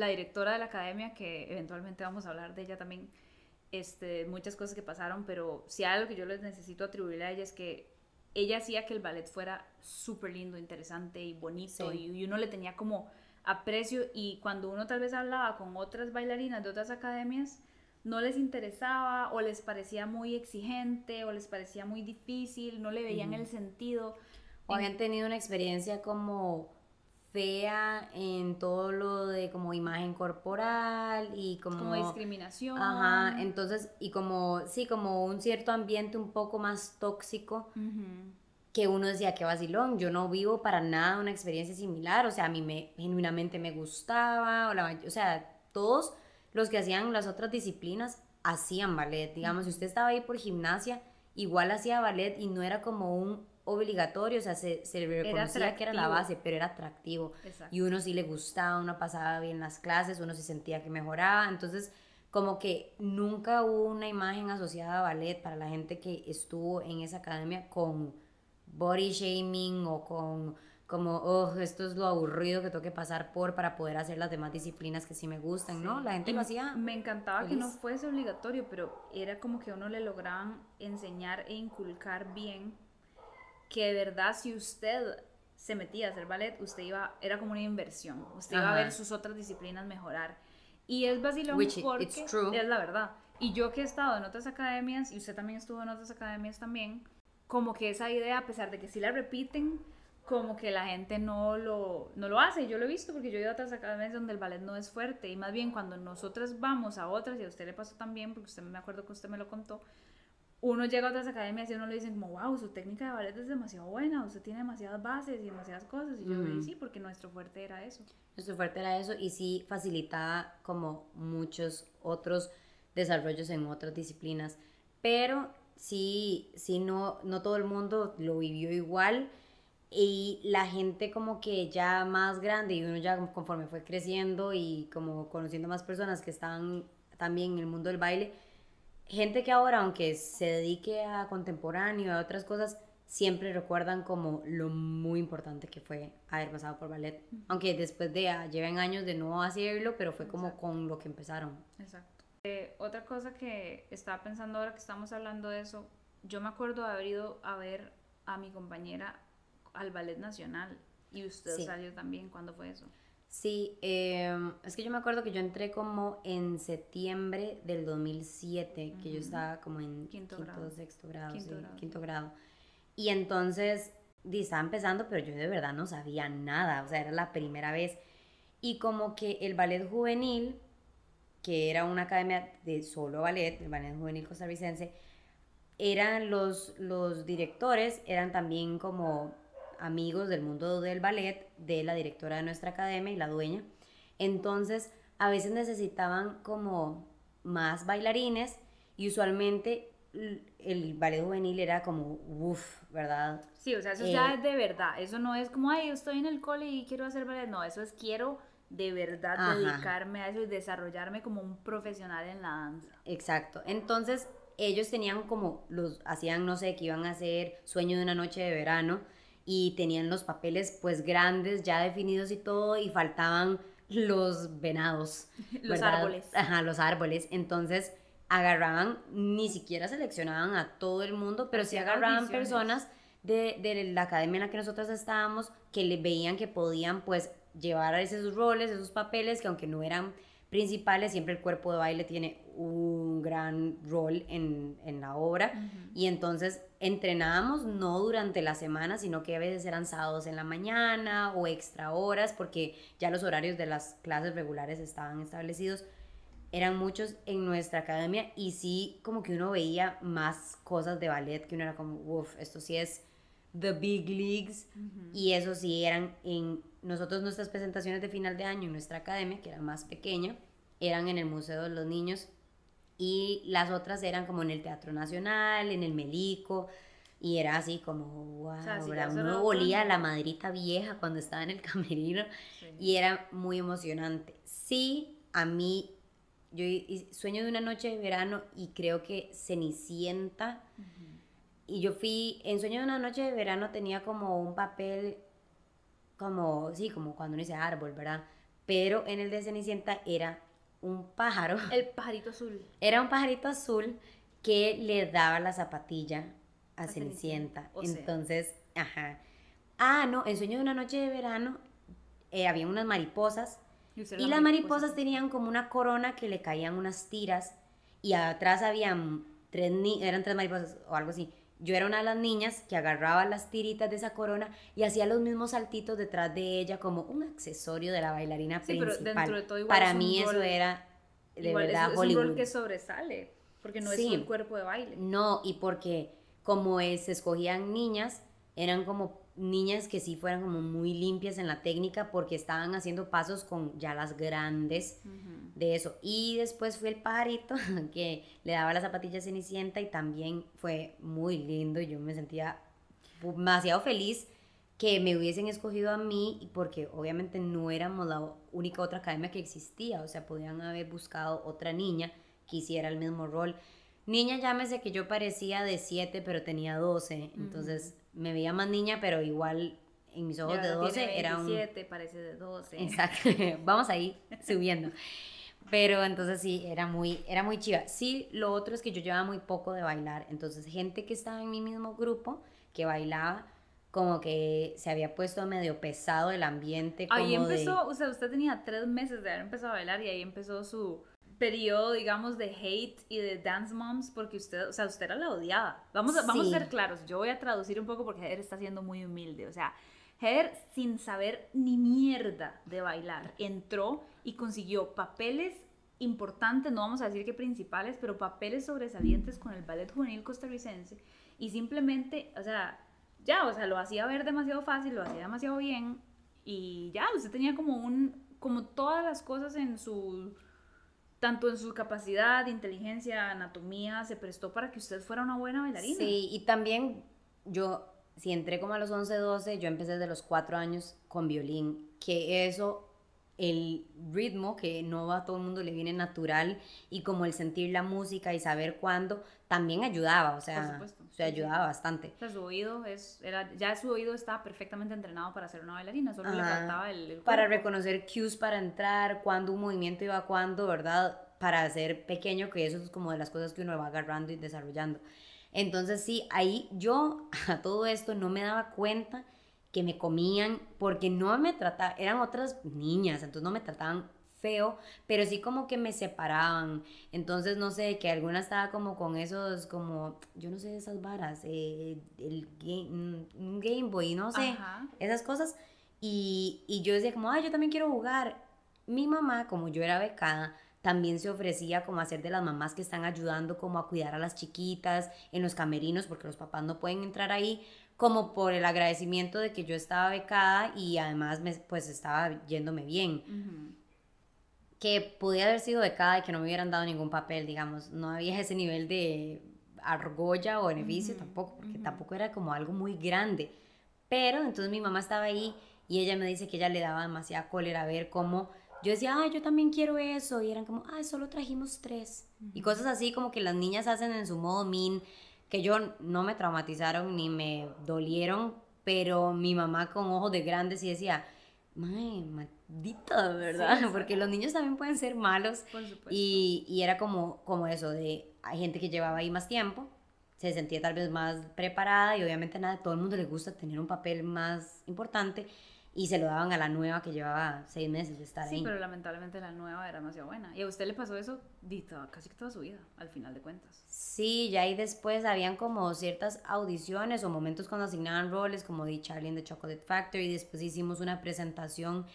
la directora de la academia, que eventualmente vamos a hablar de ella también, este, muchas cosas que pasaron, pero si algo que yo les necesito atribuirle a ella es que ella hacía que el ballet fuera súper lindo, interesante y bonito Sí. y, y uno le tenía como aprecio y cuando uno tal vez hablaba con otras bailarinas de otras academias, no les interesaba o les parecía muy exigente o les parecía muy difícil, no le veían el sentido. O habían tenido una experiencia como fea en todo lo de como imagen corporal y como... como discriminación. Ajá, entonces, y como, sí, como un cierto ambiente un poco más tóxico que uno decía, que vacilón, yo no vivo para nada una experiencia similar, o sea, a mí me, genuinamente me gustaba, o, la o sea, todos los que hacían las otras disciplinas hacían ballet, digamos, si usted estaba ahí por gimnasia, igual hacía ballet y no era como un obligatorio, o sea, se, se le reconocía que era la base, pero era atractivo. Exacto. Y uno sí le gustaba, uno pasaba bien las clases, uno sí sentía que mejoraba, entonces como que nunca hubo una imagen asociada a ballet para la gente que estuvo en esa academia con body shaming o con como, oh, esto es lo aburrido que tengo que pasar por para poder hacer las demás disciplinas que sí me gustan, ¿no? La gente Y lo hacía. Me encantaba que no fuese obligatorio, pero era como que a uno le lograban enseñar e inculcar bien que de verdad si usted se metía a hacer ballet, usted iba, era como una inversión, usted iba a ver sus otras disciplinas mejorar. Y es vacilón Which porque it's true. es la verdad. Y yo que he estado en otras academias, y usted también estuvo en otras academias también, como que esa idea, a pesar de que sí la repiten, como que la gente no lo, no lo hace. Yo lo he visto porque yo he ido a otras academias donde el ballet no es fuerte. Y más bien cuando nosotras vamos a otras, y a usted le pasó también, porque usted me acuerdo que usted me lo contó, uno llega a otras academias y uno le dicen como, wow, su técnica de ballet es demasiado buena, usted tiene demasiadas bases y demasiadas cosas. Y yo, Ujú. "Y sí, porque nuestro fuerte era eso. Nuestro fuerte era eso y sí facilitaba como muchos otros desarrollos en otras disciplinas. Pero sí, sí no, no todo el mundo lo vivió igual y la gente como que ya más grande y uno ya conforme fue creciendo y como conociendo más personas que estaban también en el mundo del baile, gente que ahora aunque se dedique a contemporáneo, a otras cosas, siempre recuerdan como lo muy importante que fue haber pasado por ballet, aunque después de ah, lleven años de no hacerlo, pero fue como con lo que empezaron. Exacto. Eh, otra cosa que estaba pensando ahora que estamos hablando de eso, yo me acuerdo de haber ido a ver a mi compañera al Ballet Nacional y usted salió también. ¿Cuándo fue eso? Sí, em, es que yo me acuerdo que yo entré como en septiembre del 2007, que yo estaba como en quinto, grado. sexto grado, quinto, grado. quinto grado. Y entonces, estaba empezando, pero yo de verdad no sabía nada, o sea, era la primera vez. Y como que el ballet juvenil, que era una academia de solo ballet, el ballet juvenil costarricense, eran los, los directores, eran también como amigos del mundo del ballet, de la directora de nuestra academia y la dueña. Entonces, a veces necesitaban como más bailarines y usualmente el ballet juvenil era como, uff, ¿verdad? Sí, o sea, eso ya eh, es de verdad. Eso no es como, ay, estoy en el cole y quiero hacer ballet. No, eso es quiero de verdad dedicarme a eso y desarrollarme como un profesional en la danza. Exacto. Entonces, ellos tenían como, los hacían, no sé, que iban a hacer Sueño de una noche de verano y tenían los papeles pues grandes, ya definidos y todo, y faltaban los venados. <laughs> los árboles. Ajá, los árboles. Entonces agarraban, ni siquiera seleccionaban a todo el mundo, pero sí agarraban personas de, de, la academia en la que nosotros estábamos que le veían que podían pues llevar a esos roles, esos papeles, que aunque no eran principales, siempre el cuerpo de baile tiene un gran rol en, en la obra. Y entonces entrenábamos no durante la semana, sino que a veces eran sábados en la mañana o extra horas, porque ya los horarios de las clases regulares estaban establecidos. Eran muchos en nuestra academia y sí, como que uno veía más cosas de ballet, que uno era como, uff, esto sí es the big leagues. Y eso sí eran en nosotros nuestras presentaciones de final de año en nuestra academia, que era más pequeña, eran en el Museo de los Niños y las otras eran como en el Teatro Nacional, en el Melico, y era así como, wow, o uno volía la madrita vieja cuando estaba en el camerino y era muy emocionante. Sí, a mí, yo sueño de una noche de verano y creo que Cenicienta, y yo fui, en Sueño de una noche de verano tenía como un papel como, sí, como cuando uno dice árbol, ¿verdad? Pero en el de Cenicienta era un pájaro. <laughs> El pajarito azul. Era un pajarito azul que le daba la zapatilla a, Cenicienta. Entonces, ajá. Ah, no, en Sueño de una noche de verano eh, había unas mariposas y, las mariposas tenían como una corona que le caían unas tiras y atrás habían tres, eran tres mariposas o algo así yo era una de las niñas que agarraba las tiritas de esa corona y hacía los mismos saltitos detrás de ella como un accesorio de la bailarina sí, principal. Pero dentro de todo igual Para mí eso era de verdad es, es un rol que sobresale, porque no es un cuerpo de baile. No, y porque como es, se escogían niñas, eran como niñas que sí fueran como muy limpias en la técnica porque estaban haciendo pasos con ya las grandes de eso. Y después fue el pajarito <laughs> que le daba las zapatillas cenicienta y también fue muy lindo. Yo me sentía demasiado feliz que me hubiesen escogido a mí porque obviamente no éramos la única otra academia que existía, o sea, podían haber buscado otra niña que hiciera el mismo rol. Niña, llámese que yo parecía de 7, pero tenía 12, entonces me veía más niña, pero igual en mis ojos de 12 era un... 7, parece de 12. Exacto, <laughs> vamos ahí subiendo. Pero entonces sí, era muy, era muy chiva. Sí, lo otro es que yo llevaba muy poco de bailar, entonces gente que estaba en mi mismo grupo, que bailaba, como que se había puesto medio pesado el ambiente. Como ahí empezó, o sea, usted tenía tres meses de haber empezado a bailar y ahí empezó su periodo, digamos, de hate y de dance moms, porque usted, o sea, usted era la odiada. Vamos a, vamos a ser claros, yo voy a traducir un poco porque Heather está siendo muy humilde, o sea, Heather, sin saber ni mierda de bailar, entró y consiguió papeles importantes, no vamos a decir que principales, pero papeles sobresalientes con el ballet juvenil costarricense y simplemente, o sea, ya, o sea, lo hacía ver demasiado fácil, lo hacía demasiado bien y ya, usted tenía como un, como todas las cosas en su tanto en su capacidad, inteligencia, anatomía, se prestó para que usted fuera una buena bailarina. Sí, y también yo si entré como a los 11, 12, yo empecé desde los 4 años con violín, que eso el ritmo que no a todo el mundo le viene natural y como el sentir la música y saber cuándo también ayudaba, o sea, o sea ayudaba bastante. O sea, su oído es, era, ya su oído estaba perfectamente entrenado para ser una bailarina, solo le faltaba el, Para reconocer cues para entrar, cuándo un movimiento iba a cuándo, ¿verdad? Para ser pequeño, que eso es como de las cosas que uno va agarrando y desarrollando. Entonces sí, ahí yo <laughs> a todo esto no me daba cuenta que me comían porque no me trataban, eran otras niñas, entonces no me trataban feo, pero sí como que me separaban. Entonces, no sé, que alguna estaba como con esos, como, yo no sé, esas varas, eh, el game, un Game Boy, no sé, esas cosas. Y, y yo decía como, ay, yo también quiero jugar. Mi mamá, como yo era becada, también se ofrecía como hacer de las mamás que están ayudando como a cuidar a las chiquitas en los camerinos porque los papás no pueden entrar ahí como por el agradecimiento de que yo estaba becada y además me, pues estaba yéndome bien. Que podía haber sido becada y que no me hubieran dado ningún papel, digamos, no había <laughs> ese nivel de argolla o beneficio tampoco, porque tampoco era como algo muy grande. Pero entonces mi mamá estaba ahí y ella me dice que ella le daba demasiada cólera ver cómo yo decía, ay, yo también quiero eso. Y eran como, ay, solo trajimos tres. Y cosas así como que las niñas hacen en su modo min que yo no me traumatizaron ni me dolieron, pero mi mamá con ojos de grandes y decía, May, maldita, ¿verdad? Porque los niños también pueden ser malos. Y, y, era como, como eso, de hay gente que llevaba ahí más tiempo, se sentía tal vez más preparada y obviamente nada, todo el mundo le gusta tener un papel más importante y se lo daban a la nueva que llevaba seis meses de estar ahí. Sí, pero lamentablemente la nueva era demasiado buena. ¿Y a usted le pasó eso casi toda su vida, al final de cuentas? Sí, ya ahí después habían como ciertas audiciones o momentos cuando asignaban roles, como di Charlie in the Chocolate Factory, y después hicimos una presentación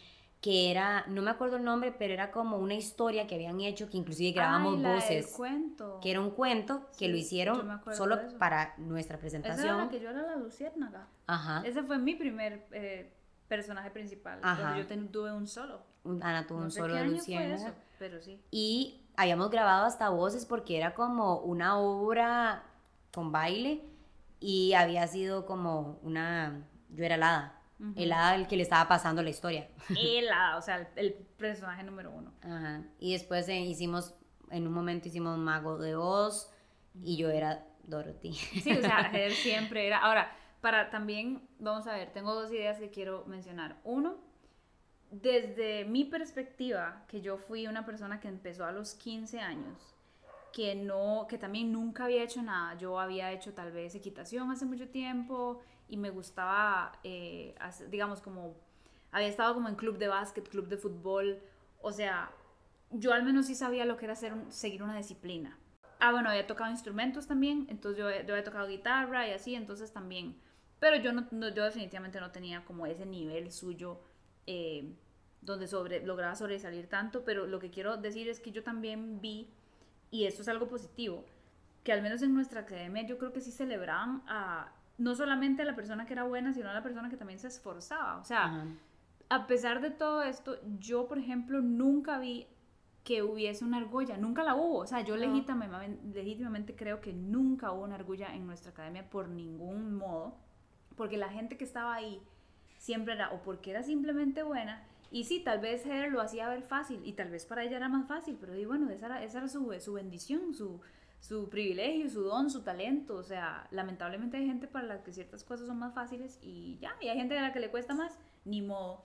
que era, no me acuerdo el nombre, pero era como una historia que habían hecho, que inclusive grabamos voces. cuento. Que era un cuento que lo hicieron solo para nuestra presentación. Esa era la que yo era la luciérnaga. Ajá. Ese fue mi primer... Eh, personaje principal. yo tuve un solo. Ana tuvo un solo de Luciana. pero sí. Y habíamos grabado hasta voces porque era como una obra con baile y había sido como una... Yo era el hada. El hada el que le estaba pasando la historia. <laughs> El hada, o sea, el, personaje número uno. Ajá. Y después eh, hicimos, en un momento hicimos Mago de Oz y yo era Dorothy. Sí, o sea, <laughs> él siempre era... Ahora, para también, vamos a ver, tengo dos ideas que quiero mencionar. Uno, desde mi perspectiva, que yo fui una persona que empezó a los 15 años, que no, que también nunca había hecho nada. Yo había hecho tal vez equitación hace mucho tiempo y me gustaba, eh, digamos, como, había estado como en club de básquet, club de fútbol, o sea, yo al menos sí sabía lo que era hacer seguir una disciplina. Ah, bueno, había tocado instrumentos también, entonces yo, yo había tocado guitarra y así, entonces también pero yo, no, yo definitivamente no tenía como ese nivel suyo eh, donde sobre, lograba sobresalir tanto, pero lo que quiero decir es que yo también vi, y esto es algo positivo, que al menos en nuestra academia yo creo que sí celebraban a no solamente a la persona que era buena, sino a la persona que también se esforzaba. O sea, a pesar de todo esto, yo, por ejemplo, nunca vi que hubiese una argolla, nunca la hubo. O sea, yo legítimamente, legítimamente creo que nunca hubo una argolla en nuestra academia por ningún modo porque la gente que estaba ahí siempre era o porque era simplemente buena, y sí, tal vez Heather lo hacía ver fácil, y tal vez para ella era más fácil, pero bueno, esa era, esa era su, su bendición, su, su privilegio, su don, su talento. O sea, lamentablemente hay gente para la que ciertas cosas son más fáciles y ya, y hay gente a la que le cuesta más, ni modo.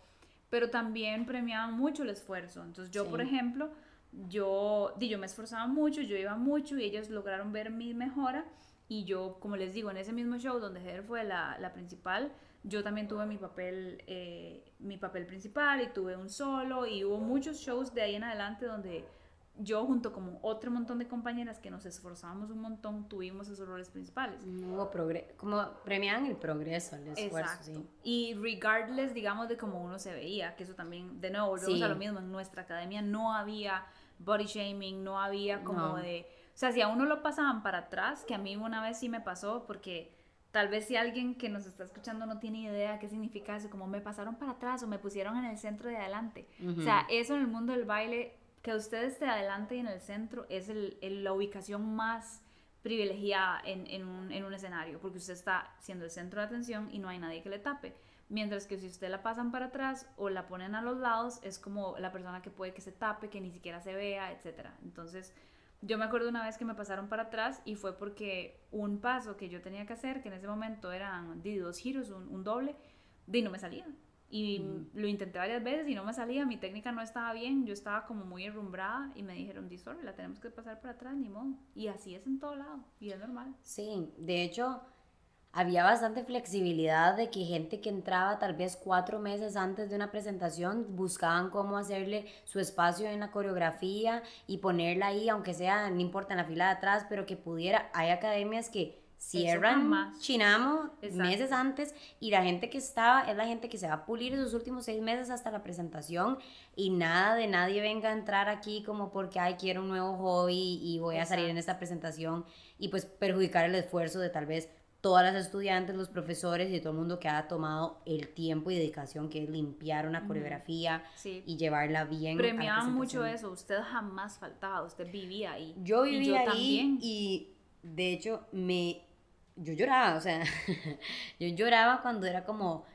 Pero también premiaban mucho el esfuerzo. Entonces yo, por ejemplo, yo, yo me esforzaba mucho, yo iba mucho y ellos lograron ver mi mejora y yo, como les digo, en ese mismo show donde Heather fue la, la principal, yo también tuve mi papel, eh, mi papel principal y tuve un solo y hubo muchos shows de ahí en adelante donde yo junto con otro montón de compañeras que nos esforzábamos un montón, tuvimos esos roles principales. Hubo progreso, como premian el progreso, el esfuerzo, sí. Y regardless, digamos, de cómo uno se veía, que eso también, de nuevo, volvemos a lo mismo, en nuestra academia no había body shaming, no había como de o sea, si a uno lo pasaban para atrás, que a mí una vez sí me pasó, porque tal vez si alguien que nos está escuchando no tiene idea qué significa eso, como me pasaron para atrás o me pusieron en el centro de adelante. O sea, eso en el mundo del baile, que usted esté adelante y en el centro, es el, la ubicación más privilegiada en, en, un, en un escenario, porque usted está siendo el centro de atención y no hay nadie que le tape. Mientras que si usted la pasan para atrás o la ponen a los lados, es como la persona que puede que se tape, que ni siquiera se vea, etc. Entonces, yo me acuerdo una vez que me pasaron para atrás y fue porque un paso que yo tenía que hacer, que en ese momento eran de dos giros, un, un doble, de no me salía. Y lo intenté varias veces y no me salía, mi técnica no estaba bien, yo estaba como muy enrumbrada y me dijeron, sorry, la tenemos que pasar por atrás, ni modo. Y así es en todo lado, y es normal. Sí, de hecho, había bastante flexibilidad de que gente que entraba tal vez cuatro meses antes de una presentación buscaban cómo hacerle su espacio en la coreografía y ponerla ahí, aunque sea, no importa, en la fila de atrás, pero que pudiera. Hay academias que cierran Chinamo meses antes y la gente que estaba es la gente que se va a pulir esos últimos seis meses hasta la presentación y nada de nadie venga a entrar aquí como porque ay quiero un nuevo hobby y voy a salir en esta presentación y pues perjudicar el esfuerzo de tal vez todas las estudiantes, los profesores y todo el mundo que ha tomado el tiempo y dedicación que es limpiar una coreografía y llevarla bien. Premiaban mucho eso, usted jamás faltaba, usted vivía ahí. Yo vivía ahí también. y de hecho me yo lloraba, o sea, <laughs> yo lloraba cuando era como,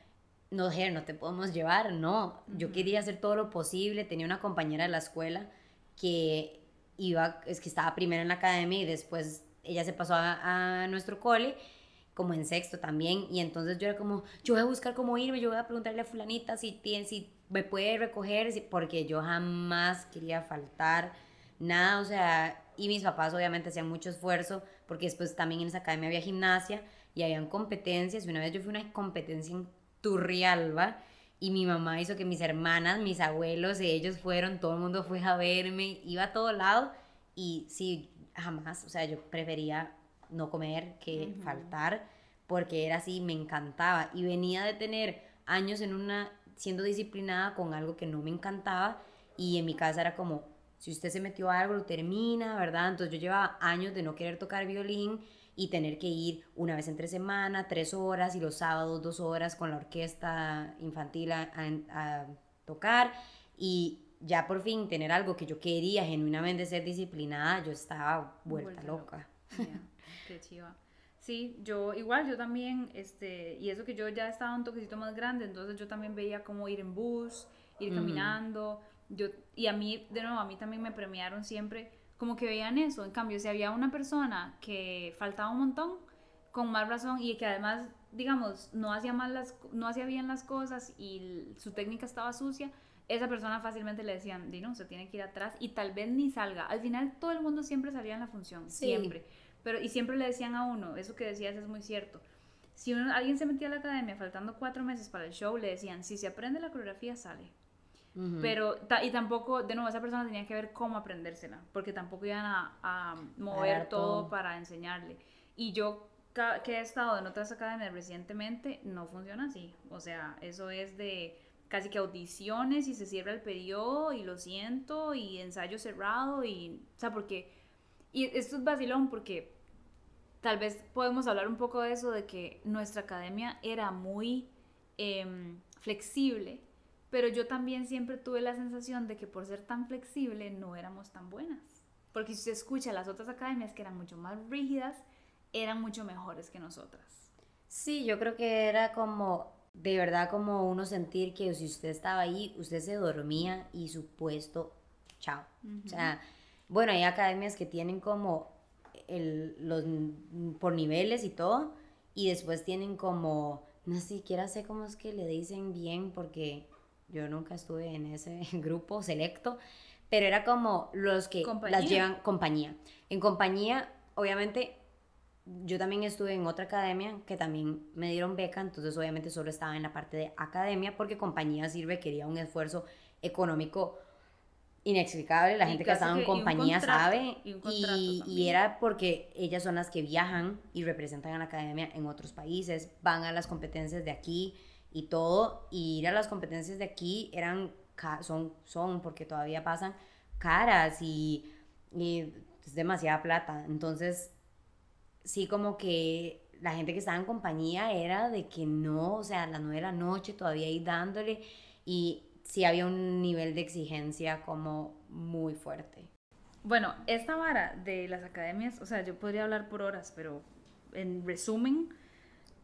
no, Ger, no te podemos llevar, no, yo quería hacer todo lo posible, tenía una compañera de la escuela que iba, es que estaba primero en la academia y después ella se pasó a, nuestro cole, como en sexto también, y entonces yo era como, yo voy a buscar cómo irme, yo voy a preguntarle a fulanita si, tiene, si me puede recoger, porque yo jamás quería faltar nada, o sea, y mis papás obviamente hacían mucho esfuerzo porque después también en esa academia había gimnasia y habían competencias. Y una vez yo fui a una competencia en Turrialba y mi mamá hizo que mis hermanas, mis abuelos, ellos fueron, todo el mundo fue a verme, iba a todo lado y sí, jamás, o sea, yo prefería no comer que faltar porque era así, me encantaba y venía de tener años en una siendo disciplinada con algo que no me encantaba y en mi casa era como si usted se metió a algo, lo termina, ¿verdad? Entonces yo llevaba años de no querer tocar violín y tener que ir una vez entre semana, tres horas, y los sábados dos horas con la orquesta infantil a, tocar. Y ya por fin tener algo que yo quería genuinamente ser disciplinada, yo estaba vuelta, loca. Qué chiva. Sí, yo igual, yo también, este, y eso que yo ya estaba un toquecito más grande, entonces yo también veía cómo ir en bus, ir caminando, yo, y a mí, de nuevo, a mí también me premiaron siempre como que veían eso. En cambio, si había una persona que faltaba un montón, con más razón, y que además, digamos, no hacía, mal las, no hacía bien las cosas y su técnica estaba sucia, esa persona fácilmente le decían, Dino, se tiene que ir atrás y tal vez ni salga. Al final todo el mundo siempre salía en la función, siempre. Pero, y siempre le decían a uno, eso que decías es muy cierto. Si alguien se metía a la academia faltando cuatro meses para el show, le decían, si se aprende la coreografía, sale. Pero, y tampoco, de nuevo, esa persona tenía que ver cómo aprendérsela, porque tampoco iban a, mover todo, para enseñarle. Y yo, que he estado en otras academias recientemente, no funciona así. O sea, eso es de casi que audiciones y se cierra el periodo y lo siento y ensayo cerrado y, o sea, porque, y esto es vacilón porque tal vez podemos hablar un poco de eso, de que nuestra academia era muy em, flexible pero yo también siempre tuve la sensación de que por ser tan flexible no éramos tan buenas. Porque si usted escucha las otras academias que eran mucho más rígidas, eran mucho mejores que nosotras. Sí, yo creo que era como, de verdad, como uno sentir que si usted estaba ahí, usted se dormía y su puesto, chao. O sea, bueno, hay academias que tienen como el, los, por niveles y todo, y después tienen como, no siquiera sé cómo es que le dicen bien, porque yo nunca estuve en ese <laughs> grupo selecto, pero era como los que las llevan compañía. En compañía, obviamente, yo también estuve en otra academia que también me dieron beca, entonces obviamente solo estaba en la parte de academia porque compañía sí requería un esfuerzo económico inexplicable, la gente que estaba en compañía sabe, y, y, era porque ellas son las que viajan y representan a la academia en otros países, van a las competencias de aquí, y todo, y ir a las competencias de aquí eran, son, son porque todavía pasan caras y, es demasiada plata. Entonces, sí como que la gente que estaba en compañía era de que no, o sea, a las nueve de la noche todavía ir dándole y sí había un nivel de exigencia como muy fuerte. Bueno, esta vara de las academias, o sea, yo podría hablar por horas, pero en resumen,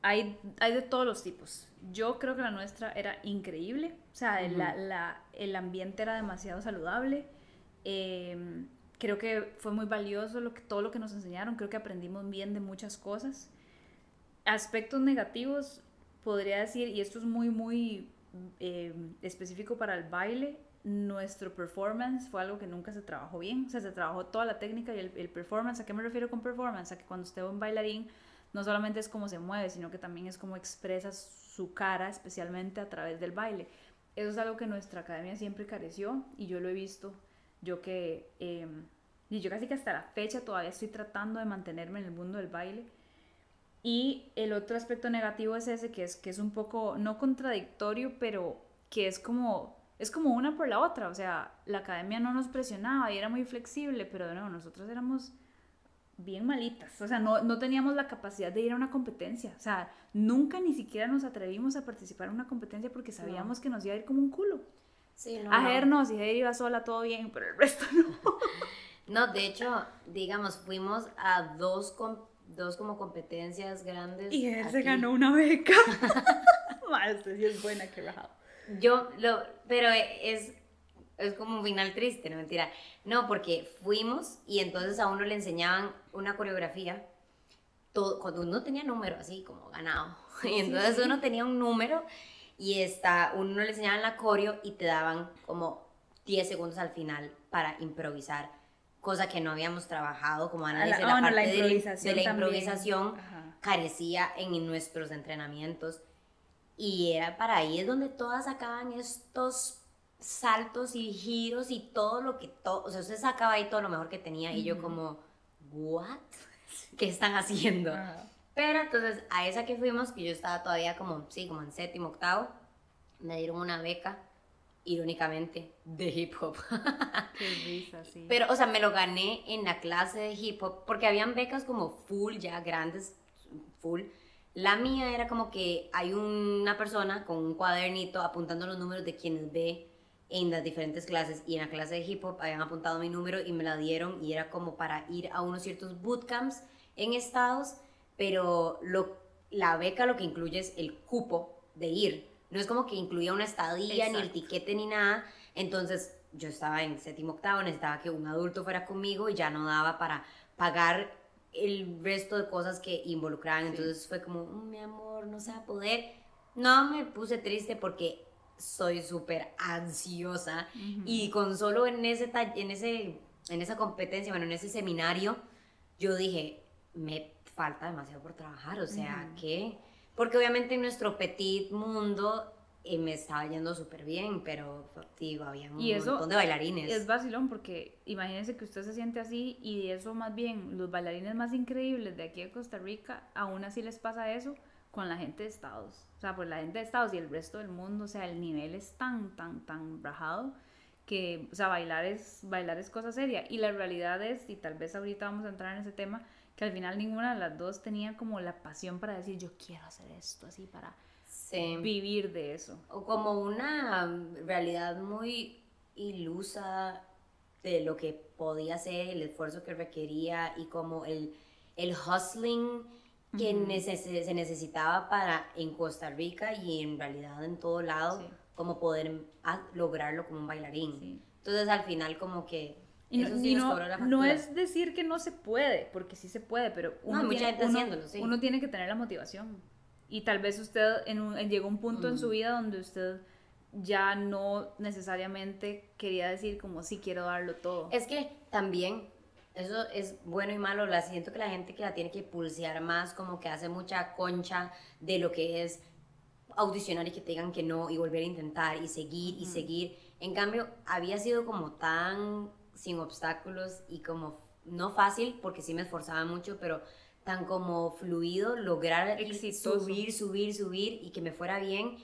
hay, hay de todos los tipos. Yo creo que la nuestra era increíble, o sea, la, la, el ambiente era demasiado saludable. Eh, creo que fue muy valioso lo que, todo lo que nos enseñaron, creo que aprendimos bien de muchas cosas. Aspectos negativos, podría decir, y esto es muy, muy eh, específico para el baile, nuestro performance fue algo que nunca se trabajó bien, o sea, se trabajó toda la técnica y el, el performance, ¿a qué me refiero con performance? A que cuando usted es un bailarín, no solamente es cómo se mueve, sino que también es cómo expresa su cara, especialmente a través del baile. Eso es algo que nuestra academia siempre careció y yo lo he visto, yo que, eh, y yo casi que hasta la fecha todavía estoy tratando de mantenerme en el mundo del baile. Y el otro aspecto negativo es ese, que es, que es un poco, no contradictorio, pero que es como, es como una por la otra. O sea, la academia no nos presionaba y era muy flexible, pero de nuevo, nosotros éramos bien malitas. O sea, no, no teníamos la capacidad de ir a una competencia. O sea, nunca ni siquiera nos atrevimos a participar en una competencia porque sabíamos que nos iba a ir como un culo. Sí, no, a no. Gernos y Heidi iba sola, todo bien, pero el resto no. <laughs> No, de hecho, digamos, fuimos a dos, com- dos como competencias grandes. Y él se ganó una beca. <laughs> Madre, usted sí es buena, que rajado. Yo, lo, pero es, es como un final triste, no mentira. No, porque fuimos y entonces a uno le enseñaban una coreografía, todo, cuando uno tenía número así como ganado. <laughs> Y entonces uno tenía un número y está, uno le enseñaban la coreo y te daban como 10 segundos al final para improvisar, cosa que no habíamos trabajado, como Ana A la- dice, ah, la parte la de la- improvisación de la improvisación carecía en nuestros entrenamientos. Y era para ahí es donde todas sacaban estos saltos y giros y todo lo que todo, o sea, usted sacaba ahí todo lo mejor que tenía y yo como, ¿what? <laughs> ¿Qué están haciendo? Pero entonces a esa que fuimos, que yo estaba todavía como, sí, como en séptimo, octavo, me dieron una beca, irónicamente, de hip hop. <laughs> Qué risa, sí. Pero, o sea, me lo gané en la clase de hip hop porque habían becas como full, ya grandes, full. La mía era como que hay una persona con un cuadernito apuntando los números de quienes ve en las diferentes clases y en la clase de hip hop habían apuntado mi número y me la dieron y era como para ir a unos ciertos bootcamps en estados, pero lo, la beca lo que incluye es el cupo de ir. No es como que incluía una estadía, ni el tiquete, ni nada. Entonces yo estaba en séptimo octavo, necesitaba que un adulto fuera conmigo y ya no daba para pagar el resto de cosas que involucraban. Entonces fue como, "Mm, mi amor, no se va a poder. No me puse triste porque soy súper ansiosa y con solo en ese, en, ese, en esa competencia, bueno, en ese seminario, yo dije, me falta demasiado por trabajar, o sea. ¿qué? Porque obviamente en nuestro petit mundo eh, me estaba yendo súper bien, pero digo, había un Y eso montón de bailarines. Es vacilón porque imagínense que usted se siente así y eso más bien los bailarines más increíbles de aquí de Costa Rica, aún así les pasa eso con la gente de Estados. O sea, pues la gente de Estados y el resto del mundo, o sea, el nivel es tan, tan, tan rajado que, o sea, bailar es, bailar es cosa seria. Y la realidad es, y tal vez ahorita vamos a entrar en ese tema, que al final ninguna de las dos tenía como la pasión para decir, yo quiero hacer esto así para Sí. vivir de eso. o como una realidad muy ilusa de lo que podía ser, el esfuerzo que requería y como el, el hustling que se necesitaba para en Costa Rica y en realidad en todo lado, Sí. como poder a- lograrlo como un bailarín. Sí. Entonces al final como que... Y no, eso sí y nos no- es decir que no se puede, porque sí se puede, pero uno, tiene, gente uno- haciéndolo, sí. uno tiene que tener la motivación. Y tal vez usted en un- en- llegó un punto en su vida donde usted ya no necesariamente quería decir como sí quiero darlo todo. Es que también, eso es bueno y malo, la siento que la gente que la tiene que pulsear más, como que hace mucha concha de lo que es audicionar y que te digan que no y volver a intentar y seguir y seguir. En cambio, había sido como tan sin obstáculos y como no fácil, porque sí me esforzaba mucho, pero tan como fluido lograr Exitoso. subir, subir, subir y que me fuera bien,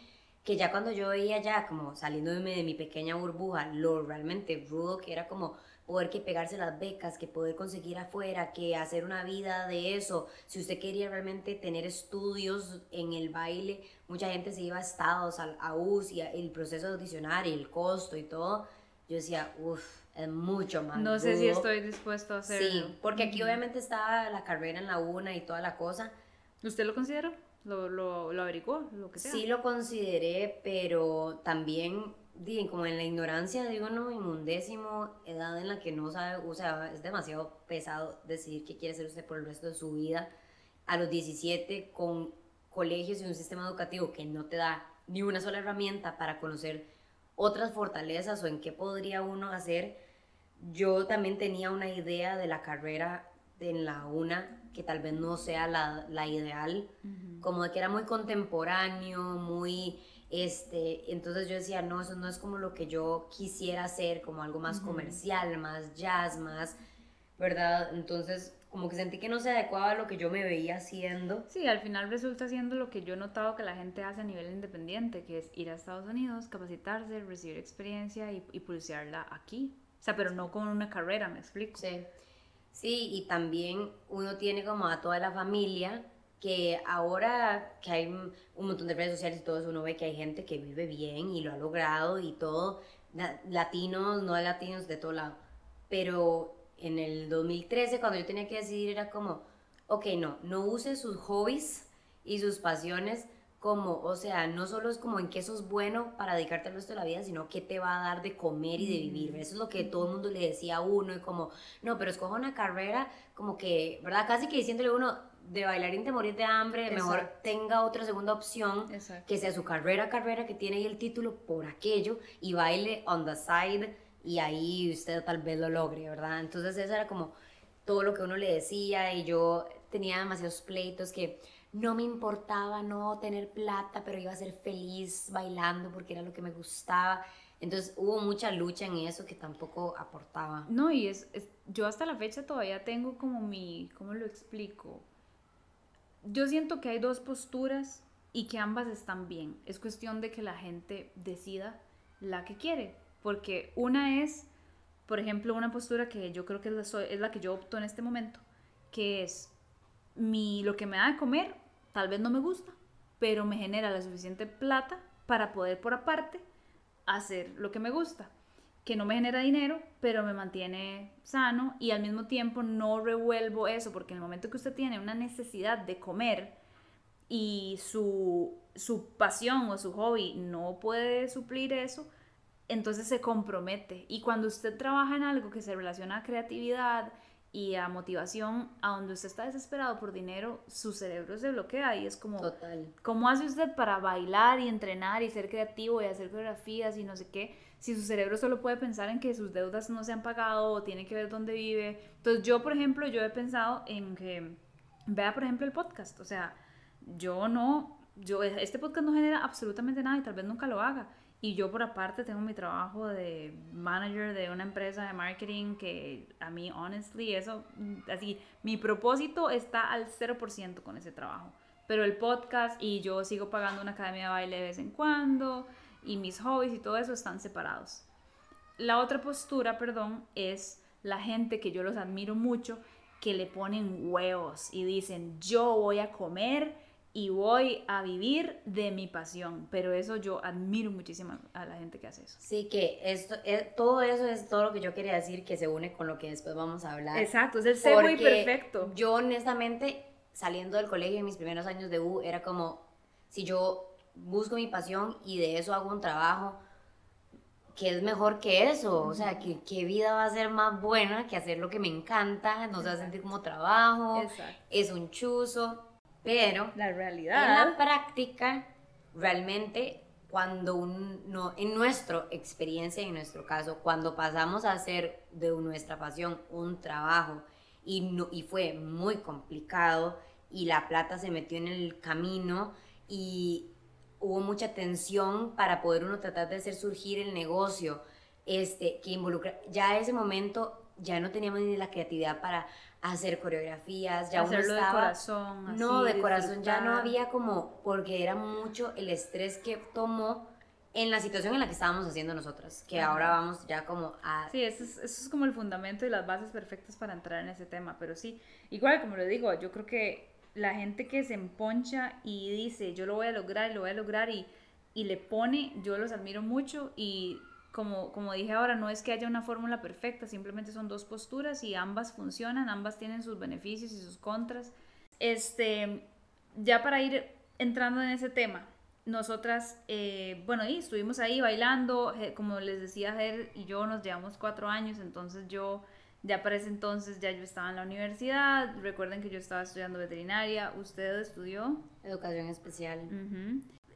que ya cuando yo veía ya como saliéndome de mi pequeña burbuja, lo realmente rudo que era como poder que pegarse las becas, que poder conseguir afuera, que hacer una vida de eso. Si usted quería realmente tener estudios en el baile, mucha gente se iba a estados, al- a US y a- el proceso de audicionar y el costo y todo. Yo decía, uff, es mucho más No sé si estoy dispuesto a hacerlo. Sí, porque aquí obviamente estaba la carrera en la una y toda la cosa. ¿Usted lo consideró? ¿Lo, lo, lo averiguó? Lo que sea. Sí lo consideré, pero también, como en la ignorancia de uno, en undécimo, edad en la que no sabe, o sea, es demasiado pesado decidir qué quiere ser usted por el resto de su vida. A los 17, con colegios y un sistema educativo que no te da ni una sola herramienta para conocer otras fortalezas o en qué podría uno hacer, yo también tenía una idea de la carrera en la UNA que tal vez no sea la, la ideal, como de que era muy contemporáneo, muy, este, entonces yo decía, no, eso no es como lo que yo quisiera hacer, como algo más comercial, más jazz, más, ¿verdad? Entonces, como que sentí que no se adecuaba a lo que yo me veía haciendo. Sí, al final resulta siendo lo que yo he notado que la gente hace a nivel independiente, que es ir a Estados Unidos, capacitarse, recibir experiencia y, y pulsearla aquí. O sea, pero no con una carrera, me explico. Sí. Sí, y también uno tiene como a toda la familia que ahora que hay un montón de redes sociales y todo eso, uno ve que hay gente que vive bien y lo ha logrado y todo, latinos, no latinos, de todo lado. Pero en el 2013, cuando yo tenía que decidir, era como, ok, no, no use sus hobbies y sus pasiones como, o sea, no solo es como en qué sos bueno para dedicarte al resto de la vida, sino qué te va a dar de comer y de vivir. Eso es lo que todo el mundo le decía a uno y como, no, pero escoja una carrera como que, ¿verdad? Casi que diciéndole a uno, de bailarín te morir de hambre, mejor tenga otra segunda opción, Exacto. que sea su carrera, carrera, que tiene ahí el título por aquello y baile on the side y ahí usted tal vez lo logre, ¿verdad? Entonces eso era como todo lo que uno le decía y yo tenía demasiados pleitos que no me importaba no tener plata, pero iba a ser feliz bailando porque era lo que me gustaba. Entonces hubo mucha lucha en eso que tampoco aportaba. No, y es, es- yo hasta la fecha todavía tengo como mi, ¿cómo lo explico? Yo siento que hay dos posturas y que ambas están bien. Es cuestión de que la gente decida la que quiere, porque una es, por ejemplo, una postura que yo creo que es la, es la que yo opto en este momento, que es mi, lo que me da de comer, tal vez no me gusta, pero me genera la suficiente plata para poder por aparte hacer lo que me gusta que no me genera dinero, pero me mantiene sano y al mismo tiempo no revuelvo eso, porque en el momento que usted tiene una necesidad de comer y su, su pasión o su hobby no puede suplir eso, entonces se compromete. Y cuando usted trabaja en algo que se relaciona a creatividad y a motivación, a donde usted está desesperado por dinero, su cerebro se bloquea y es como... Total. ¿Cómo hace usted para bailar y entrenar y ser creativo y hacer coreografías y no sé qué? Si su cerebro solo puede pensar en que sus deudas no se han pagado o tiene que ver dónde vive. Entonces yo, por ejemplo, yo he pensado en que vea, por ejemplo, el podcast. O sea, yo no, yo, este podcast no genera absolutamente nada y tal vez nunca lo haga. Y yo por aparte tengo mi trabajo de manager de una empresa de marketing que a mí, honestly, eso, mm, así, mi propósito está al 0% con ese trabajo. Pero el podcast y yo sigo pagando una academia de baile de vez en cuando y mis hobbies y todo eso están separados. La otra postura, perdón, es la gente que yo los admiro mucho, que le ponen huevos y dicen, yo voy a comer y voy a vivir de mi pasión. Pero eso yo admiro muchísimo a la gente que hace eso. Sí, que esto, eh, todo eso es todo lo que yo quería decir que se une con lo que después vamos a hablar. Exacto, es el segue Porque perfecto. Yo honestamente, saliendo del colegio en mis primeros años de U, era como, si yo busco mi pasión y de eso hago un trabajo, ¿qué es mejor que eso? O sea, ¿qué, qué vida va a ser más buena que hacer lo que me encanta? No se va a sentir como trabajo, Exacto. es un chuzo, pero La en realidad. la práctica, realmente, cuando uno, en nuestra experiencia, en nuestro caso, cuando pasamos a hacer de nuestra pasión un trabajo y, no, y fue muy complicado y la plata se metió en el camino y hubo mucha tensión para poder uno tratar de hacer surgir el negocio este, que involucra, ya ese momento ya no teníamos ni la creatividad para hacer coreografías, ya uno Hacerlo de estaba corazón. no, de corazón ya no había como, porque era mucho el estrés que tomó en la situación en la que estábamos haciendo nosotras, que Ajá. ahora vamos ya como a... Sí, eso es, eso es como el fundamento y las bases perfectas para entrar en ese tema, pero sí, igual como le digo, yo creo que la gente que se emponcha y dice, yo lo voy a lograr y lo voy a lograr y, y le pone, yo los admiro mucho y como, como dije ahora, no es que haya una fórmula perfecta, simplemente son dos posturas y ambas funcionan, ambas tienen sus beneficios y sus contras. Este, ya para ir entrando en ese tema, nosotras, eh, bueno, y estuvimos ahí bailando, como les decía Ger y yo nos llevamos cuatro años, entonces yo ya para ese entonces ya yo estaba en la universidad, recuerden que yo estaba estudiando veterinaria, usted estudió educación especial.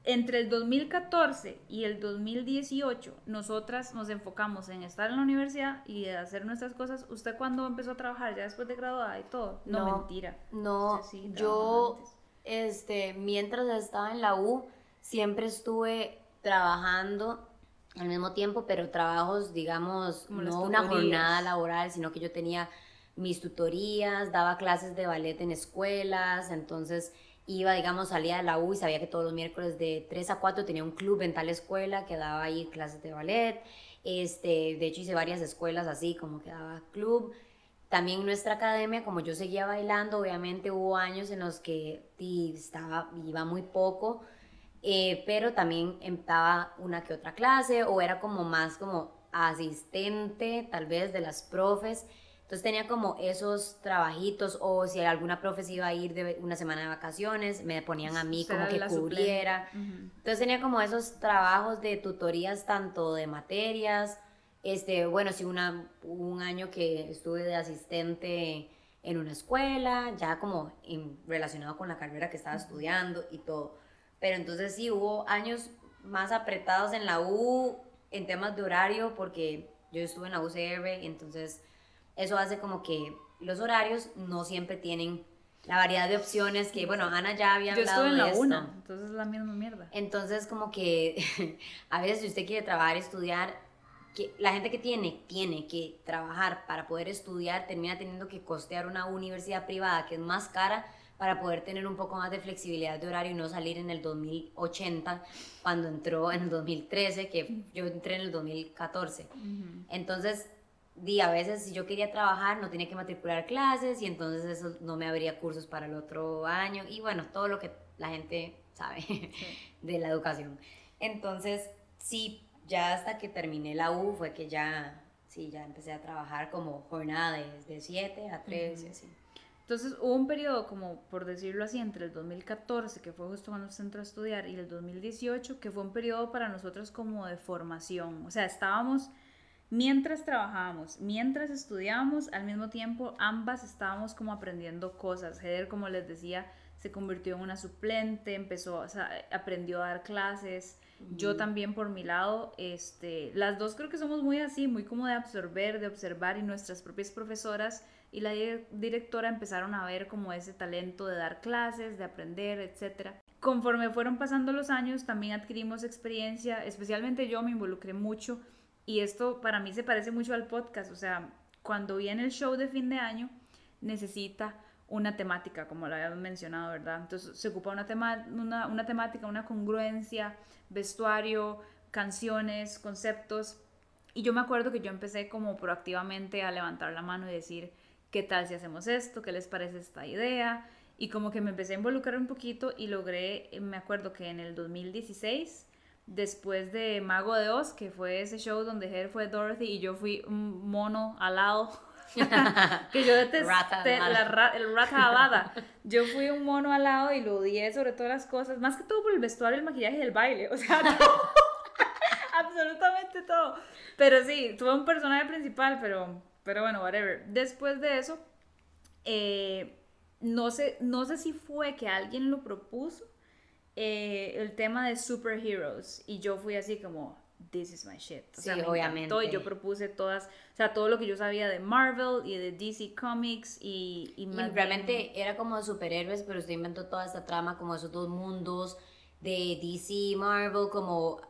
Entre el 2014 y el 2018, nosotras nos enfocamos en estar en la universidad y hacer nuestras cosas. ¿Usted cuándo empezó a trabajar? ¿Ya después de graduada y todo? No, mentira. No, yo, este, mientras estaba en la U, siempre estuve trabajando al mismo tiempo, pero trabajos, digamos, no una jornada laboral, sino que yo tenía mis tutorías, daba clases de ballet en escuelas, entonces iba, digamos, salía de la U y sabía que todos los miércoles de 3 a 4 tenía un club en tal escuela que daba ahí clases de ballet. Este, de hecho hice varias escuelas así, como que daba club. También nuestra academia, como yo seguía bailando, obviamente hubo años en los que estaba, iba muy poco, eh, pero también estaba una que otra clase o era como más como asistente tal vez de las profes. Entonces tenía como esos trabajitos o si alguna profe se iba a ir de una semana de vacaciones, me ponían a mí como que cubriera. Entonces tenía como esos trabajos de tutorías tanto de materias, este, bueno, sí, una, un año que estuve de asistente en una escuela, ya como relacionado con la carrera que estaba estudiando y todo. Pero entonces sí, hubo años más apretados en la U en temas de horario porque yo estuve en la UCR, entonces eso hace como que los horarios no siempre tienen la variedad de opciones que, bueno, Ana ya había hablado Yo en la una, entonces es la misma mierda. Entonces como que <laughs> a veces si usted quiere trabajar, estudiar, que la gente que tiene, tiene que trabajar para poder estudiar, termina teniendo que costear una universidad privada que es más cara para poder tener un poco más de flexibilidad de horario y no salir en el 2080 cuando entró en el 2013, que yo entré en el 2014. Entonces, di, a veces si yo quería trabajar no tenía que matricular clases y entonces eso no me abría cursos para el otro año y bueno, todo lo que la gente sabe <laughs> de la educación. Entonces, sí, ya hasta que terminé la U fue que ya, sí, ya empecé a trabajar como jornada de 7 a 3 y así. Entonces hubo un periodo, como por decirlo así, entre el 2014, que fue justo cuando se entró a estudiar, y el 2018, que fue un periodo para nosotros como de formación. O sea, estábamos, mientras trabajábamos, mientras estudiábamos, al mismo tiempo ambas estábamos como aprendiendo cosas. Heather, como les decía, se convirtió en una suplente, empezó, o sea, aprendió a dar clases. Yo también por mi lado, este, las dos creo que somos muy así, muy como de absorber, de observar y nuestras propias profesoras y la directora empezaron a ver como ese talento de dar clases, de aprender, etc. Conforme fueron pasando los años, también adquirimos experiencia, especialmente yo me involucré mucho y esto para mí se parece mucho al podcast, o sea, cuando viene el show de fin de año, necesita una temática, como lo habíamos mencionado, ¿verdad? Entonces se ocupa una, tema, una, una temática, una congruencia, vestuario, canciones, conceptos. Y yo me acuerdo que yo empecé como proactivamente a levantar la mano y decir, ¿qué tal si hacemos esto? ¿Qué les parece esta idea? Y como que me empecé a involucrar un poquito y logré, me acuerdo que en el 2016, después de Mago de Oz, que fue ese show donde Her fue Dorothy y yo fui un mono alado, <laughs> que yo detesté la el rata alada. Yo fui un mono alado y lo odié sobre todas las cosas, más que todo por el vestuario, el maquillaje y el baile, o sea, <laughs> absolutamente todo. Pero sí, tuve un personaje principal, pero pero bueno, whatever. Después de eso, eh, no, sé, no sé si fue que alguien lo propuso, eh, el tema de superheroes. Y yo fui así como, this is my shit. O sea, sí, obviamente. y yo propuse todas, o sea, todo lo que yo sabía de Marvel y de DC Comics y... Y, realmente era como de superhéroes, pero usted inventó toda esta trama como esos dos mundos de DC y Marvel, como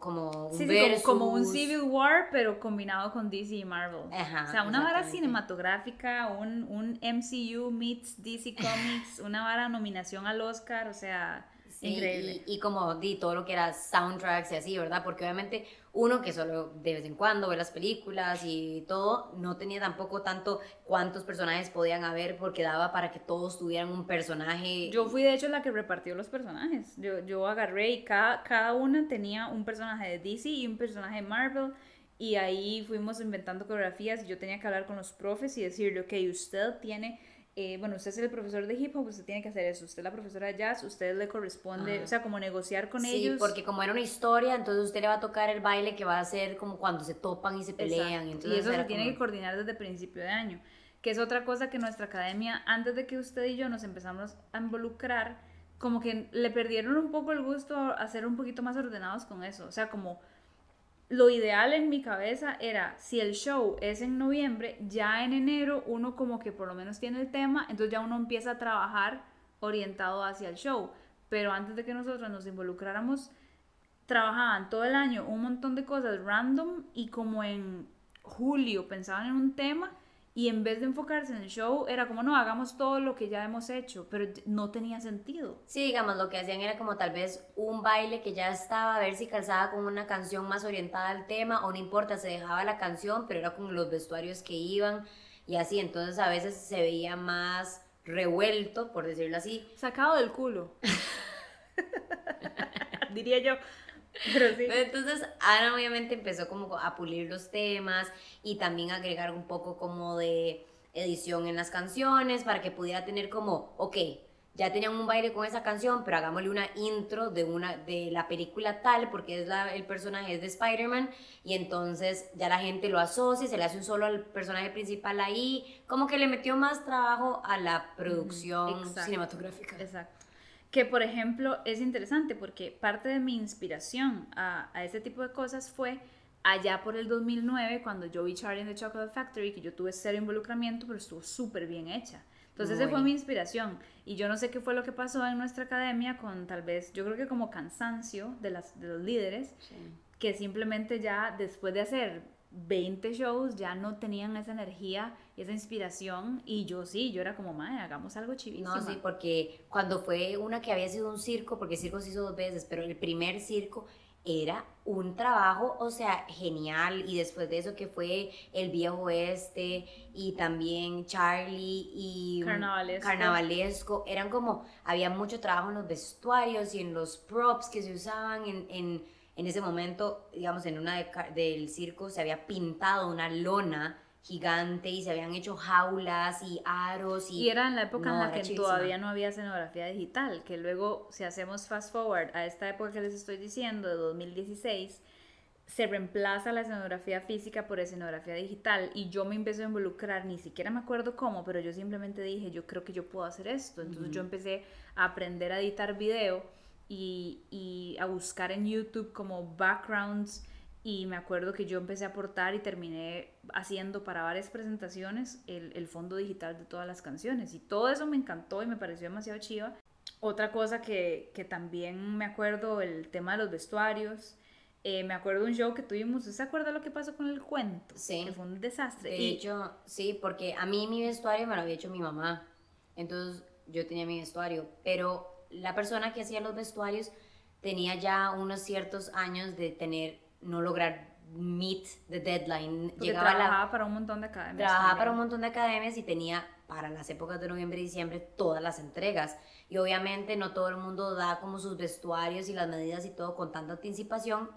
como un como, un Civil War, pero combinado con DC y Marvel. o sea, una vara cinematográfica, un, un MCU meets DC Comics, una vara nominación al Oscar, o sea, Increíble. Y, y como di todo lo que era soundtracks y así, ¿verdad? Porque obviamente uno que solo de vez en cuando ve las películas y todo, no tenía tampoco tanto cuántos personajes podían haber porque daba para que todos tuvieran un personaje. Yo fui de hecho la que repartió los personajes. Yo, yo agarré y cada, cada una tenía un personaje de DC y un personaje de Marvel. Y ahí fuimos inventando coreografías y yo tenía que hablar con los profes y decirle, ok, usted tiene eh, bueno, usted es el profesor de hip hop, usted tiene que hacer eso, usted es la profesora de jazz, usted le corresponde, o sea, como negociar con sí, ellos. porque como era una historia, entonces usted le va a tocar el baile que va a ser como cuando se topan y se pelean. Entonces y eso se tiene como- que coordinar desde principio de año, que es otra cosa que nuestra academia, antes de que usted y yo nos empezamos a involucrar, como que le perdieron un poco el gusto a ser un poquito más ordenados con eso, o sea, como lo ideal en mi cabeza era, si el show es en noviembre, ya en enero uno como que por lo menos tiene el tema, entonces ya uno empieza a trabajar orientado hacia el show. Pero antes de que nosotros nos involucráramos, trabajaban todo el año un montón de cosas random y como en julio pensaban en un tema y en vez de enfocarse en el show era como no, hagamos todo lo que ya hemos hecho, pero no tenía sentido. Sí, digamos, lo que hacían era como tal vez un baile que ya estaba, a ver si calzaba con una canción más orientada al tema, o no importa, se dejaba la canción, pero era con los vestuarios que iban y así, entonces a veces se veía más revuelto, por decirlo así. Sacado del culo. <laughs> Diría yo. Pero sí. Entonces, Ana obviamente empezó como a pulir los temas y también agregar un poco como de edición en las canciones para que pudiera tener como, ok, ya tenían un baile con esa canción, pero hagámosle una intro de, una, de la película tal, porque es la, el personaje es de Spider-Man, y entonces ya la gente lo asocia, se le hace un solo al personaje principal ahí, como que le metió más trabajo a la producción exacto. cinematográfica. Exacto. Que por ejemplo es interesante porque parte de mi inspiración a, a este tipo de cosas fue allá por el 2009 cuando yo vi Charlie and the Chocolate Factory, que yo tuve cero involucramiento, pero estuvo súper bien hecha. Entonces esa fue mi inspiración y yo no sé qué fue lo que pasó en nuestra academia con tal vez, yo creo que como cansancio de, las, de los líderes, Sí. que simplemente ya después de hacer 20 shows ya no tenían esa energía y esa inspiración y yo sí, yo era como, madre, hagamos algo chivísimo. No, sí, porque cuando fue una que había sido un circo, porque el circo se hizo dos veces, pero el primer circo era un trabajo, o sea, genial. Y después de eso que fue el viejo oeste y también Charlie y Carnavalesco. Carnavalesco, eran como, había mucho trabajo en los vestuarios y en los props que se usaban en, en, en ese momento, digamos, en una de del circo se había pintado una lona gigante y se habían hecho jaulas y aros y, Y era en la época No, en la que chivísima. todavía no había escenografía digital, que luego, si hacemos fast forward a esta época que les estoy diciendo, de 2016, se reemplaza la escenografía física por escenografía digital y yo me empecé a involucrar, ni siquiera me acuerdo cómo, pero yo simplemente dije, yo creo que yo puedo hacer esto. Entonces yo empecé a aprender a editar video y, y a buscar en YouTube como backgrounds y me acuerdo que yo empecé a aportar y terminé haciendo para varias presentaciones el, el fondo digital de todas las canciones. Y todo eso me encantó y me pareció demasiado chiva. Otra cosa que, que también me acuerdo, el tema de los vestuarios. Eh, me acuerdo un show que tuvimos. ¿Usted se acuerda lo que pasó con el cuento? Sí. Que fue un desastre. De Y- hecho, sí, porque a mí mi vestuario me lo había hecho mi mamá. Entonces yo tenía mi vestuario. Pero la persona que hacía los vestuarios tenía ya unos ciertos años de tener, no lograr meet the deadline. porque Llegaba la, trabajaba para un montón de academias. trabajaba también. para un montón de academias y tenía para las épocas de noviembre y diciembre todas las entregas. Y obviamente no todo el mundo da como sus vestuarios y las medidas y todo con tanta anticipación.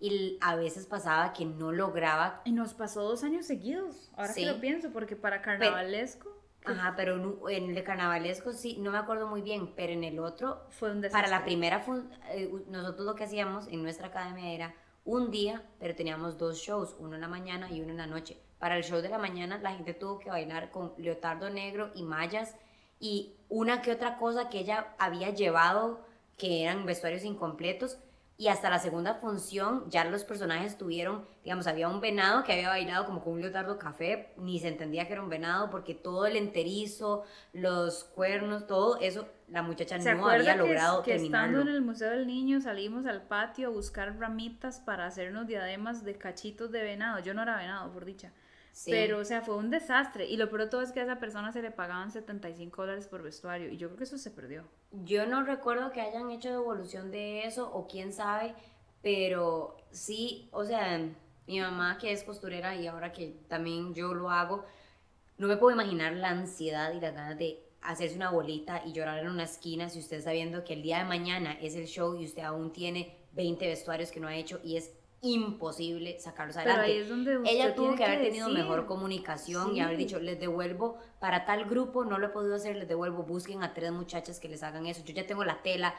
Y a veces pasaba que no lograba Y nos pasó dos años seguidos. Ahora Sí. que lo pienso, porque para carnavalesco Ajá, pero en, en el carnavalesco sí, no me acuerdo muy bien, pero en el otro, fue un desastre. para la primera, eh, nosotros lo que hacíamos en nuestra academia era un día, pero teníamos dos shows, uno en la mañana y uno en la noche. Para el show de la mañana la gente tuvo que bailar con leotardo negro y mallas y una que otra cosa que ella había llevado que eran vestuarios incompletos. Y hasta la segunda función ya los personajes tuvieron, digamos, había un venado que había bailado como con un leotardo café, ni se entendía que era un venado porque todo el enterizo, los cuernos, todo eso, la muchacha ¿Se no había logrado que estando terminarlo. en el Museo del Niño salimos al patio a buscar ramitas para hacernos diademas de cachitos de venado? Yo no era venado, por dicha. Pero, o sea, fue un desastre. Y lo peor de todo es que a esa persona se le pagaban 75 dólares por vestuario. Y yo creo que eso se perdió. Yo no recuerdo que hayan hecho devolución de eso, o quién sabe, pero sí, o sea, mi mamá que es costurera y ahora que también yo lo hago, no me puedo imaginar la ansiedad y las ganas de hacerse una bolita y llorar en una esquina si usted está viendo que el día de mañana es el show y usted aún tiene 20 vestuarios que no ha hecho y es imposible sacarlos adelante. Pero ahí es donde usted Ella tuvo que haber que tenido decir. mejor comunicación y Sí. haber dicho, les devuelvo para tal grupo, no lo he podido hacer, les devuelvo, busquen a tres muchachas que les hagan eso. Yo ya tengo la tela,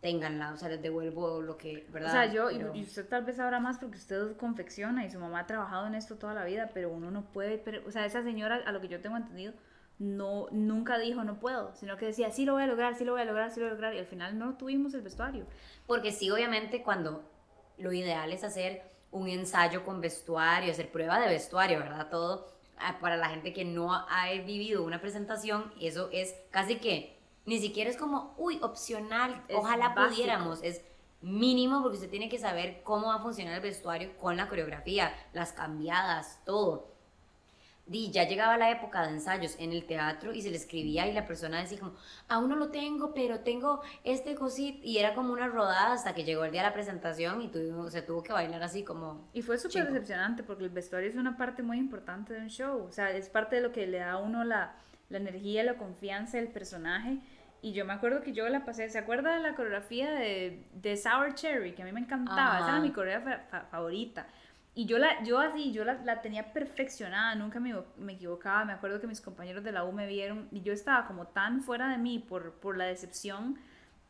ténganla, o sea, les devuelvo lo que, ¿verdad? O sea, yo, y- Pero- y usted tal vez sabrá más porque usted confecciona y su mamá ha trabajado en esto toda la vida, pero uno no puede, pero, o sea, esa señora, a lo que yo tengo entendido, no, nunca dijo no puedo, sino que decía, sí lo voy a lograr, sí lo voy a lograr, sí lo voy a lograr, y al final no tuvimos el vestuario. Porque sí, obviamente, cuando lo ideal es hacer un ensayo con vestuario, hacer prueba de vestuario, ¿verdad? Todo ah, para la gente que no ha vivido una presentación, eso es casi que ni siquiera es como, uy, opcional, Es ojalá básico. pudiéramos, es mínimo porque usted tiene que saber cómo va a funcionar el vestuario con la coreografía, las cambiadas, todo. Di, ya llegaba la época de ensayos en el teatro y se le escribía y la persona decía como, aún no lo tengo, pero tengo este cosito. Y era como una rodada hasta que llegó el día de la presentación y tuvo, se tuvo que bailar así como... Y fue súper decepcionante porque el vestuario es una parte muy importante de un show. O sea, es parte de lo que le da a uno la, la energía, la confianza del personaje. Y yo me acuerdo que yo la pasé. ¿Se acuerda de la coreografía de, de Sour Cherry? Que a mí me encantaba. Esa era mi coreografía fa- fa- favorita. Y yo, la, yo así, yo la, la tenía perfeccionada, nunca me, me equivocaba. Me acuerdo que mis compañeros de la U me vieron y yo estaba como tan fuera de mí por, por la decepción.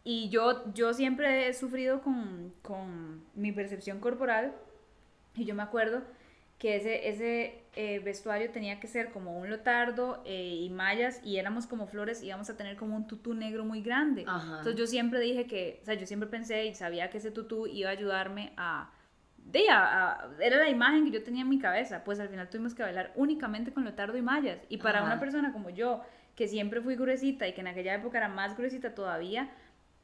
Y yo, yo siempre he sufrido con, con mi percepción corporal. Y yo me acuerdo que ese, ese eh, vestuario tenía que ser como un lotardo eh, y mallas y éramos como flores y íbamos a tener como un tutú negro muy grande. Ajá. Entonces yo siempre dije que, o sea, yo siempre pensé y sabía que ese tutú iba a ayudarme a... De, a- a- era la imagen que yo tenía en mi cabeza, pues al final tuvimos que bailar únicamente con lotardo y mallas. Y para Ajá. una persona como yo, que siempre fui gruesita y que en aquella época era más gruesita todavía,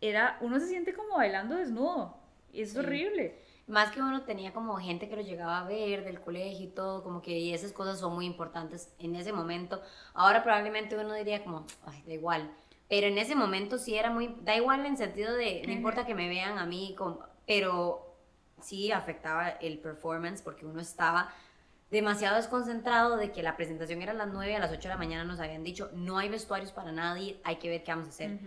era, uno se siente como bailando desnudo. Y es Sí. horrible. Más que uno tenía como gente que lo llegaba a ver del colegio y todo, como que y esas cosas son muy importantes en ese momento. Ahora probablemente uno diría como, ay, da igual. Pero en ese momento sí era muy, da igual en sentido de, no importa que me vean a mí, como, pero sí afectaba el performance porque uno estaba demasiado desconcentrado de que la presentación era a las 9, a las 8 de la mañana nos habían dicho, no hay vestuarios para nadie, hay que ver qué vamos a hacer.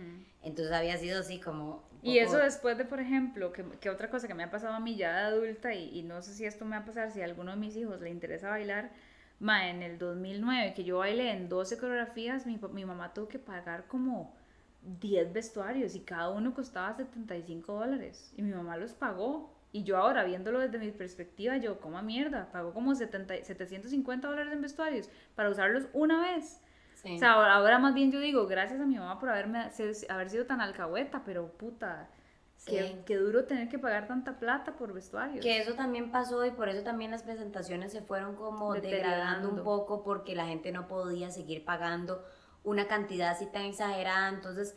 Entonces había sido así como... Y eso después de, por ejemplo, que, que otra cosa que me ha pasado a mí ya de adulta, y, y no sé si esto me va a pasar, si a alguno de mis hijos le interesa bailar, ma, en el 2009, que yo bailé en 12 coreografías, mi, mi mamá tuvo que pagar como 10 vestuarios y cada uno costaba 75 dólares. Y mi mamá los pagó. Y yo ahora, viéndolo desde mi perspectiva, yo, como mierda, pagó como 70, 750 dólares en vestuarios para usarlos una vez. sí. O sea, ahora, ahora más bien yo digo, gracias a mi mamá por haberme, haber sido tan alcahueta, pero puta, qué, Sí. qué duro tener que pagar tanta plata por vestuarios. Que eso también pasó y por eso también las presentaciones se fueron como degradando un poco porque la gente no podía seguir pagando una cantidad así tan exagerada. Entonces,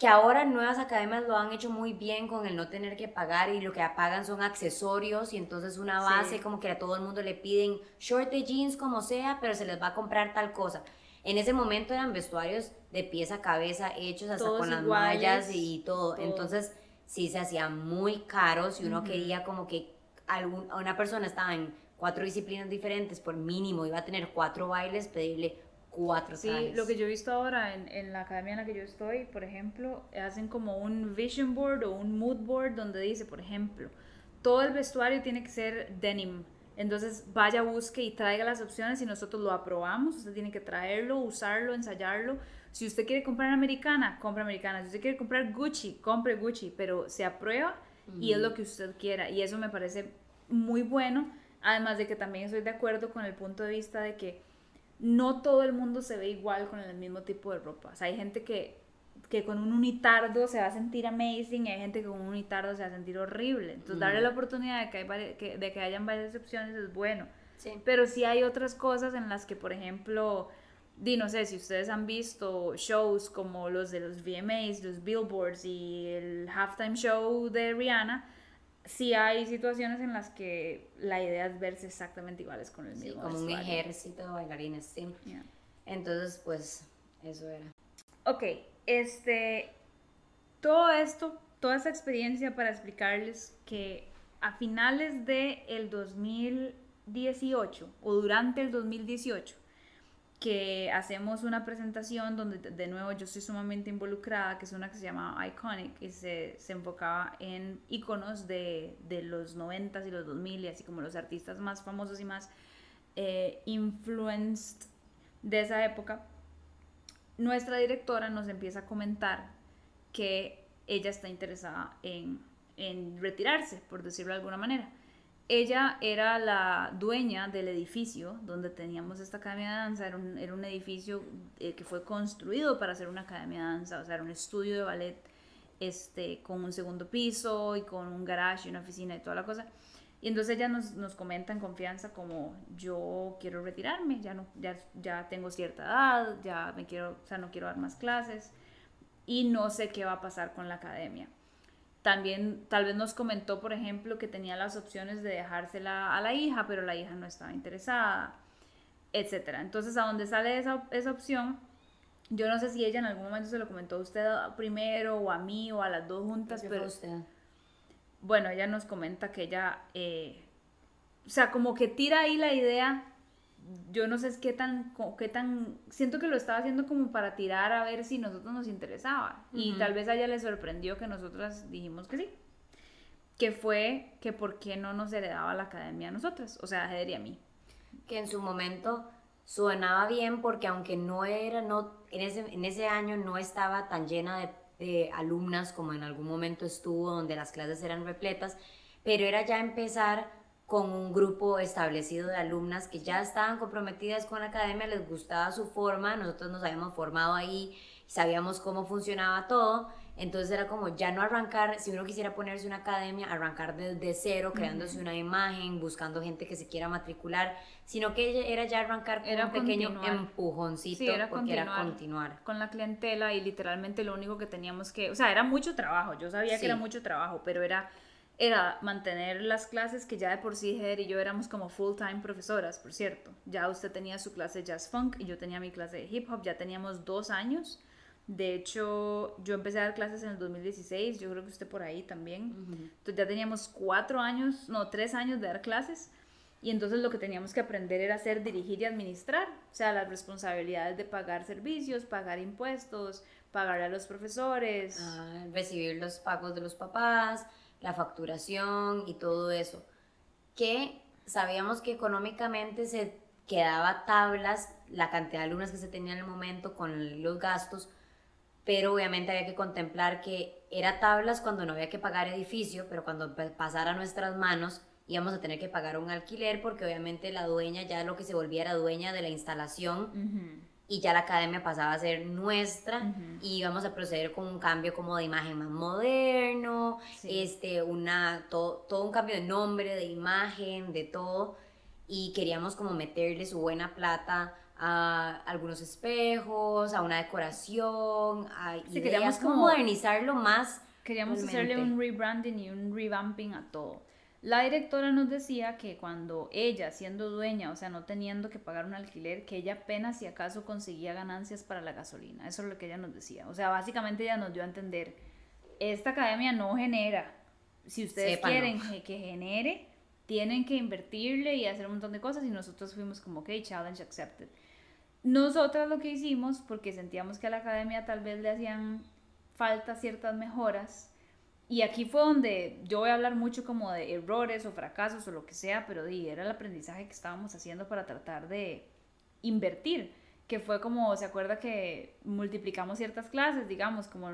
que ahora nuevas academias lo han hecho muy bien con el no tener que pagar y lo que pagan son accesorios y entonces una Sí. base como que a todo el mundo le piden short de jeans como sea, pero se les va a comprar tal cosa. En ese momento eran vestuarios de pies a cabeza hechos hasta Todos con las iguales, mallas y todo. todo. Entonces, sí se hacía muy caro si uno quería como que algún, una persona estaba en cuatro disciplinas diferentes, por mínimo iba a tener cuatro bailes, pedirle cuatro Sí, trajes. lo que yo he visto ahora en, en la academia en la que yo estoy, por ejemplo, hacen como un vision board o un mood board donde dice, por ejemplo, todo el vestuario tiene que ser denim. Entonces vaya, busque y traiga las opciones y nosotros lo aprobamos. Usted tiene que traerlo, usarlo, ensayarlo. Si usted quiere comprar americana, compra americana. Si usted quiere comprar Gucci, compre Gucci. Pero se aprueba y es lo que usted quiera. Y eso me parece muy bueno. Además de que también estoy de acuerdo con el punto de vista de que no todo el mundo se ve igual con el mismo tipo de ropa. O sea, hay gente que, que con un unitardo se va a sentir amazing y hay gente que con un unitardo se va a sentir horrible. Entonces, darle la oportunidad de que, hay que- de que hayan varias opciones es bueno. Sí. Pero sí hay otras cosas en las que, por ejemplo, di, no sé, si ustedes han visto shows como los de los VMAs, los Billboards y el halftime show de Rihanna, sí hay situaciones en las que la idea es verse exactamente iguales con el Sí, mismo como un ejército de bailarines, sí. Yeah. Entonces, pues, eso era. Ok, este, todo esto, toda esta experiencia para explicarles que a finales del el 2018 o durante el 2018, que hacemos una presentación donde de- nuevo yo estoy sumamente involucrada, que es una que se llama Iconic y se, se enfocaba en iconos de, de los 90s y los 2000 y así como los artistas más famosos y más eh, influenced de esa época nuestra directora nos empieza a comentar que ella está interesada en, en retirarse, por decirlo de alguna manera. Ella era la dueña del edificio donde teníamos esta academia de danza, era un, edificio eh, que fue construido para ser una academia de danza, o sea, era un estudio de ballet este, con un segundo piso y con un garage y una oficina y toda la cosa. Y entonces ella nos, nos comenta en confianza como yo quiero retirarme, ya, no, ya, ya tengo cierta edad, ya me quiero, o sea, no quiero dar más clases y no sé qué va a pasar con la academia. También tal vez nos comentó, por ejemplo, que tenía las opciones de dejársela a la hija, pero la hija no estaba interesada, etcétera. Entonces, a dónde sale esa, esa opción, yo no sé si ella en algún momento se lo comentó a usted primero o a mí o a las dos juntas, ¿Qué pero usted? bueno, ella nos comenta que ella, eh, o sea, como que tira ahí la idea, yo no sé es qué tan, qué tan, siento que lo estaba haciendo como para tirar a ver si nosotros nos interesaba. Y tal vez a ella le sorprendió que nosotras dijimos que sí. Que fue que por qué no nos heredaba la academia a nosotras, o sea, a Heather y a mí. que en su momento sonaba bien porque aunque no era, no, en ese, en ese año no estaba tan llena de, de alumnas como en algún momento estuvo, donde las clases eran repletas, pero era ya empezar con un grupo establecido de alumnas que ya estaban comprometidas con la academia, les gustaba su forma, nosotros nos habíamos formado ahí, sabíamos cómo funcionaba todo, entonces era como ya no arrancar, si uno quisiera ponerse una academia, arrancar desde cero, creándose una imagen, buscando gente que se quiera matricular, sino que era ya arrancar con Era un pequeño continuar. empujoncito, Sí, era porque era continuar. continuar. con la clientela y literalmente lo único que teníamos que, o sea, era mucho trabajo, yo sabía Sí. que era mucho trabajo, pero era, era mantener las clases que ya de por sí Heather y yo éramos como full time profesoras, por cierto. Ya usted tenía su clase de jazz funk y yo tenía mi clase de hip hop, ya teníamos dos años. De hecho, yo empecé a dar clases en el 2016, yo creo que usted por ahí también. Entonces ya teníamos cuatro años, no, tres años de dar clases. Y entonces lo que teníamos que aprender era hacer, dirigir y administrar. O sea, las responsabilidades de pagar servicios, pagar impuestos, pagar a los profesores. Ah, recibir los pagos de los papás, la facturación y todo eso. Que sabíamos que económicamente se quedaba tablas la cantidad de alumnas que se tenía en el momento con los gastos, pero obviamente había que contemplar que era tablas cuando no había que pagar edificio, pero cuando pa- pasara a nuestras manos íbamos a tener que pagar un alquiler porque obviamente la dueña ya lo que se volvía era dueña de la instalación. Y ya la academia pasaba a ser nuestra y íbamos a proceder con un cambio como de imagen más moderno, Sí. este, una, todo, todo un cambio de nombre, de imagen, de todo y queríamos como meterle su buena plata a algunos espejos, a una decoración, a Sí, ideas, queríamos como como- modernizarlo más. Queríamos realmente. hacerle un rebranding y un revamping a todo. La directora nos decía que cuando ella, siendo dueña, o sea, no teniendo que pagar un alquiler, que ella apenas si acaso conseguía ganancias para la gasolina. Eso es lo que ella nos decía. O sea, básicamente ella nos dio a entender, esta academia no genera. Si ustedes quieren que, que genere, tienen que invertirle y hacer un montón de cosas y nosotros fuimos como, ok, challenge accepted. Nosotras lo que hicimos, porque sentíamos que a la academia tal vez le hacían falta ciertas mejoras, y aquí fue donde yo voy a hablar mucho como de errores o fracasos o lo que sea, pero di, era el aprendizaje que estábamos haciendo para tratar de invertir, que fue como, ¿se acuerda que multiplicamos ciertas clases? Digamos, como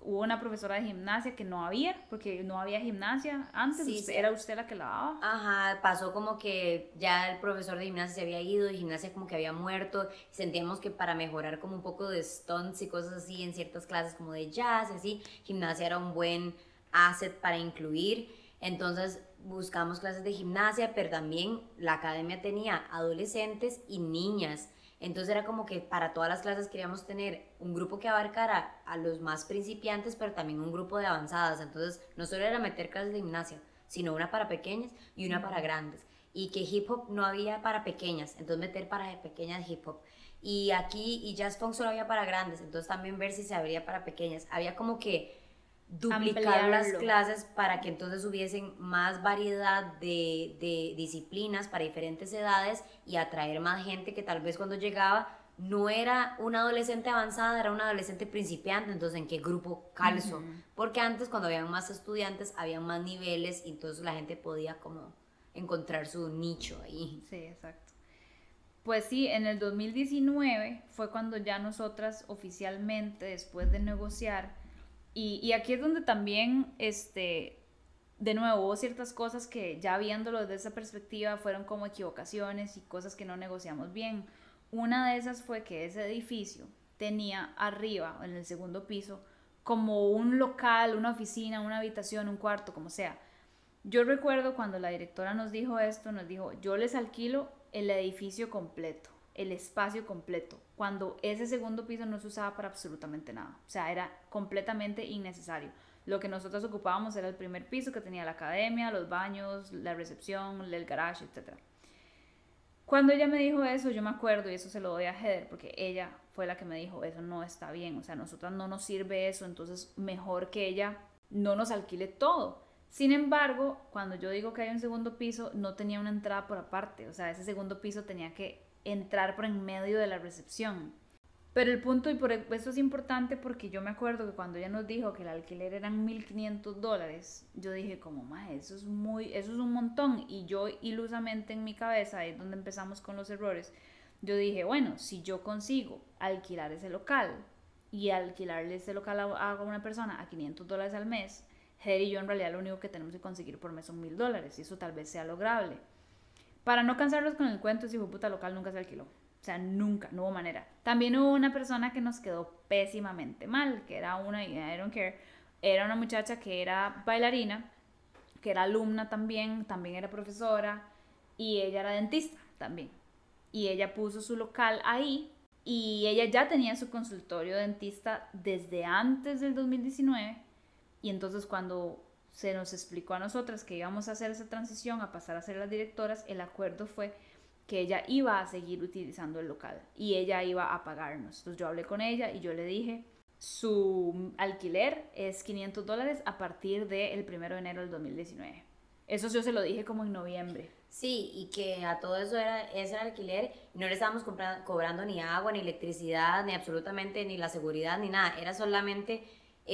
hubo una profesora de gimnasia que no había, porque no había gimnasia antes, Sí, usted- sí. era usted la que la daba. Ajá, pasó como que ya el profesor de gimnasia se había ido y gimnasia como que había muerto. Sentíamos que para mejorar como un poco de stunts y cosas así en ciertas clases como de jazz y así, gimnasia era un buen asset para incluir. Entonces buscamos clases de gimnasia, pero también la academia tenía adolescentes y niñas. Entonces era como que para todas las clases queríamos tener un grupo que abarcara a los más principiantes, pero también un grupo de avanzadas. Entonces no solo era meter clases de gimnasia, sino una para pequeñas y una para grandes. Y que hip hop no había para pequeñas, entonces meter para pequeñas hip hop. Y aquí, y jazz funk solo había para grandes, entonces también ver si se abría para pequeñas. Había como que duplicar las clases para que entonces hubiesen más variedad de, de, disciplinas para diferentes edades y atraer más gente que tal vez cuando llegaba no era una adolescente avanzada, era una adolescente principiante, entonces en qué grupo calzo. Porque antes cuando habían más estudiantes, había más niveles y entonces la gente podía como encontrar su nicho ahí. Sí, exacto. Pues sí, en el 2019 fue cuando ya nosotras oficialmente, después de negociar, y, aquí es donde también, este, de nuevo, hubo ciertas cosas que ya viéndolo desde esa perspectiva fueron como equivocaciones y cosas que no negociamos bien una de esas fue que ese edificio tenía arriba, en el segundo piso, como un local, una oficina, una habitación, un cuarto, como sea. Yo recuerdo cuando la directora nos dijo esto, nos dijo, yo les alquilo el edificio completo, el espacio completo, cuando ese segundo piso no se usaba para absolutamente nada. O sea, era completamente innecesario. Lo que nosotros ocupábamos era el primer piso que tenía la academia, los baños, la recepción, el garage, etc. Cuando ella me dijo eso, yo me acuerdo, y eso se lo doy a Heather, porque ella fue la que me dijo, eso no está bien, o sea, a nosotras no nos sirve eso, entonces mejor que ella no nos alquile todo. Sin embargo, cuando yo digo que hay un segundo piso, no tenía una entrada por aparte, o sea, ese segundo piso tenía que entrar por en medio de la recepción. Pero el punto, y por e, eso es importante porque yo me acuerdo que cuando ella nos dijo que el alquiler eran 1.500 dólares, yo dije como, más eso es muy, eso es un montón. Y yo ilusamente en mi cabeza, ahí es donde empezamos con los errores, yo dije, bueno, si yo consigo alquilar ese local y alquilarle ese local a, una persona a 500 dólares al mes, Heather y yo en realidad lo único que tenemos que conseguir por mes son 1.000 dólares y eso tal vez sea lograble. Para no cansarlos con el cuento, ese puta local nunca se alquiló. O sea, nunca, no hubo manera. También hubo una persona que nos quedó pésimamente mal, que era una, I don't care, era una muchacha que era bailarina, que era alumna también, también era profesora, y ella era dentista también. Y ella puso su local ahí, y ella ya tenía su consultorio dentista desde antes del 2019, y entonces cuando se nos explicó a nosotras que íbamos a hacer esa transición a pasar a ser las directoras, el acuerdo fue que ella iba a seguir utilizando el local y ella iba a pagarnos. Entonces yo hablé con ella y yo le dije, su alquiler es 500 dólares a partir del 1 de enero del 2019. Eso yo se lo dije como en noviembre. Sí, y que a todo eso era ese alquiler, no le estábamos cobrando ni agua, ni electricidad, ni absolutamente ni la seguridad, ni nada. Era solamente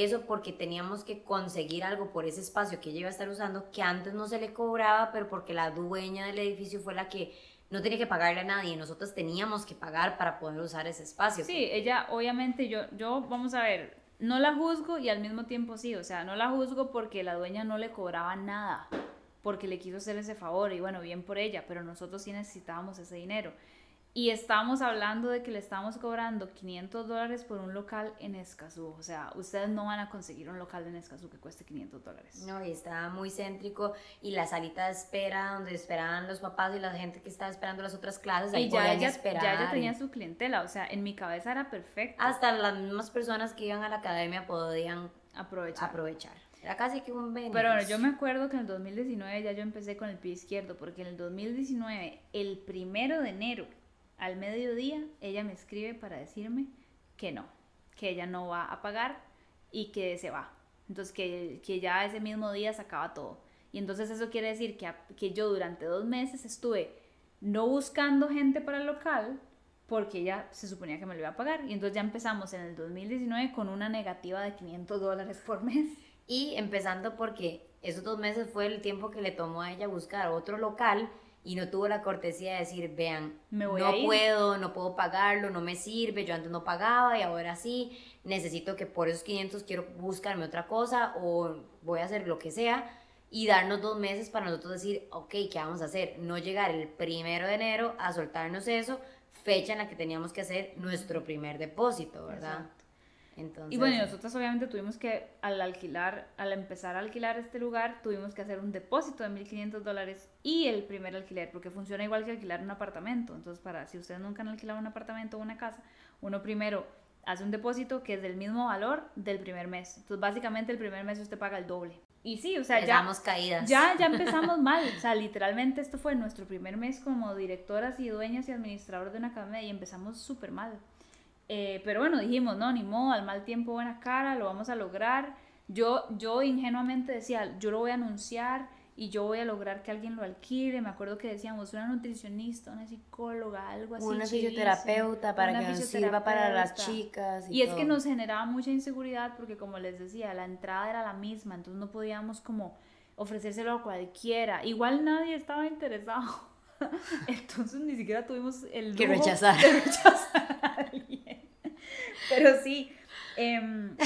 eso porque teníamos que conseguir algo por ese espacio que ella iba a estar usando, que antes no se le cobraba, pero porque la dueña del edificio fue la que no tenía que pagarle a nadie, nosotros teníamos que pagar para poder usar ese espacio. Sí, ella obviamente yo, yo, vamos a ver, no la juzgo y al mismo tiempo sí, o sea, no la juzgo porque la dueña no le cobraba nada, porque le quiso hacer ese favor y bueno, bien por ella, pero nosotros sí necesitábamos ese dinero. Y estamos hablando de que le estamos cobrando 500 dólares por un local en Escazú. O sea, ustedes no van a conseguir un local en Escazú que cueste 500 dólares. No, y está muy céntrico. Y la salita de espera, donde esperaban los papás y la gente que estaba esperando las otras clases, ahí y ya ella, esperar. ya ella tenía su clientela. O sea, en mi cabeza era perfecto. Hasta las mismas personas que iban a la academia podían aprovechar. aprovechar. Era casi que un beneficio. Pero bueno, yo me acuerdo que en el 2019 ya yo empecé con el pie izquierdo, porque en el 2019, el primero de enero, al mediodía ella me escribe para decirme que no, que ella no va a pagar y que se va. Entonces que, que ya ese mismo día se acaba todo. Y entonces eso quiere decir que, que yo durante dos meses estuve no buscando gente para el local porque ella se suponía que me lo iba a pagar. Y entonces ya empezamos en el 2019 con una negativa de 500 dólares por mes. Y empezando porque esos dos meses fue el tiempo que le tomó a ella buscar otro local y no tuvo la cortesía de decir, vean, no puedo, no puedo pagarlo, no me sirve, yo antes no pagaba y ahora sí, necesito que por esos 500 quiero buscarme otra cosa o voy a hacer lo que sea y darnos dos meses para nosotros decir, ok, ¿qué vamos a hacer? No llegar el primero de enero a soltarnos eso, fecha en la que teníamos que hacer nuestro primer depósito, ¿verdad? Y bueno, nosotros obviamente tuvimos que, al alquilar, al empezar a alquilar este lugar, tuvimos que hacer un depósito de 1.500 dólares y el primer alquiler, porque funciona igual que alquilar un apartamento. Entonces, para si ustedes nunca han alquilado un apartamento o una casa, uno primero hace un depósito que es del mismo valor del primer mes. Entonces, básicamente el primer mes usted paga el doble. y sí, o sea, Empezamos caídas. ya, ya <laughs> empezamos mal. O sea, literalmente esto fue nuestro primer mes como directoras y dueñas y administradoras de una academia y empezamos súper mal. Eh, pero bueno, dijimos, no, ni modo, al mal tiempo buena cara, lo vamos a lograr. Yo, yo ingenuamente decía, yo lo voy a anunciar y yo voy a lograr que alguien lo alquile. Me acuerdo que decíamos una nutricionista, una psicóloga, algo así. Una fisioterapeuta para una que nos sirva para las chicas. Y, Y es que nos generaba mucha inseguridad porque como les decía, la entrada era la misma, entonces no podíamos como ofrecérselo a cualquiera. Igual nadie estaba interesado. <laughs> Entonces ni siquiera tuvimos el Que rechazar. de. Pero sí, em,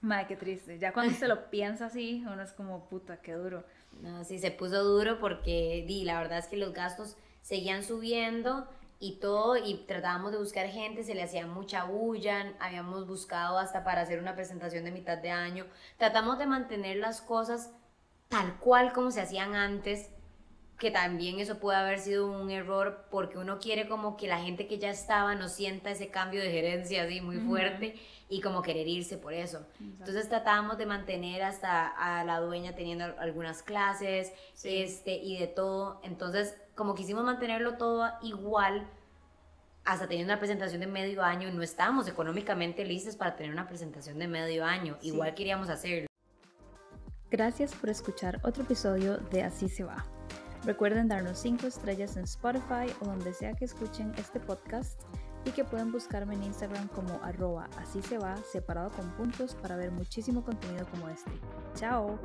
madre, qué triste. Ya cuando se lo piensa así, uno es como, puta, qué duro. No, sí, se puso duro porque di, la verdad es que los gastos seguían subiendo y todo, y tratábamos de buscar gente, se le hacía mucha bulla, habíamos buscado hasta para hacer una presentación de mitad de año. Tratamos de mantener las cosas tal cual como se hacían antes, que también eso puede haber sido un error porque uno quiere como que la gente que ya estaba no sienta ese cambio de gerencia así muy Ujú. fuerte y como querer irse por eso. Entonces tratábamos de mantener hasta a la dueña teniendo algunas clases Sí. este, y de todo. Entonces, como quisimos mantenerlo todo igual, hasta teniendo una presentación de medio año, no estábamos económicamente listos para tener una presentación de medio año. Sí. Igual queríamos hacerlo. Gracias por escuchar otro episodio de Así se va. Recuerden darnos 5 estrellas en Spotify o donde sea que escuchen este podcast y que pueden buscarme en Instagram como arroba así se va separado con puntos para ver muchísimo contenido como este. Chao.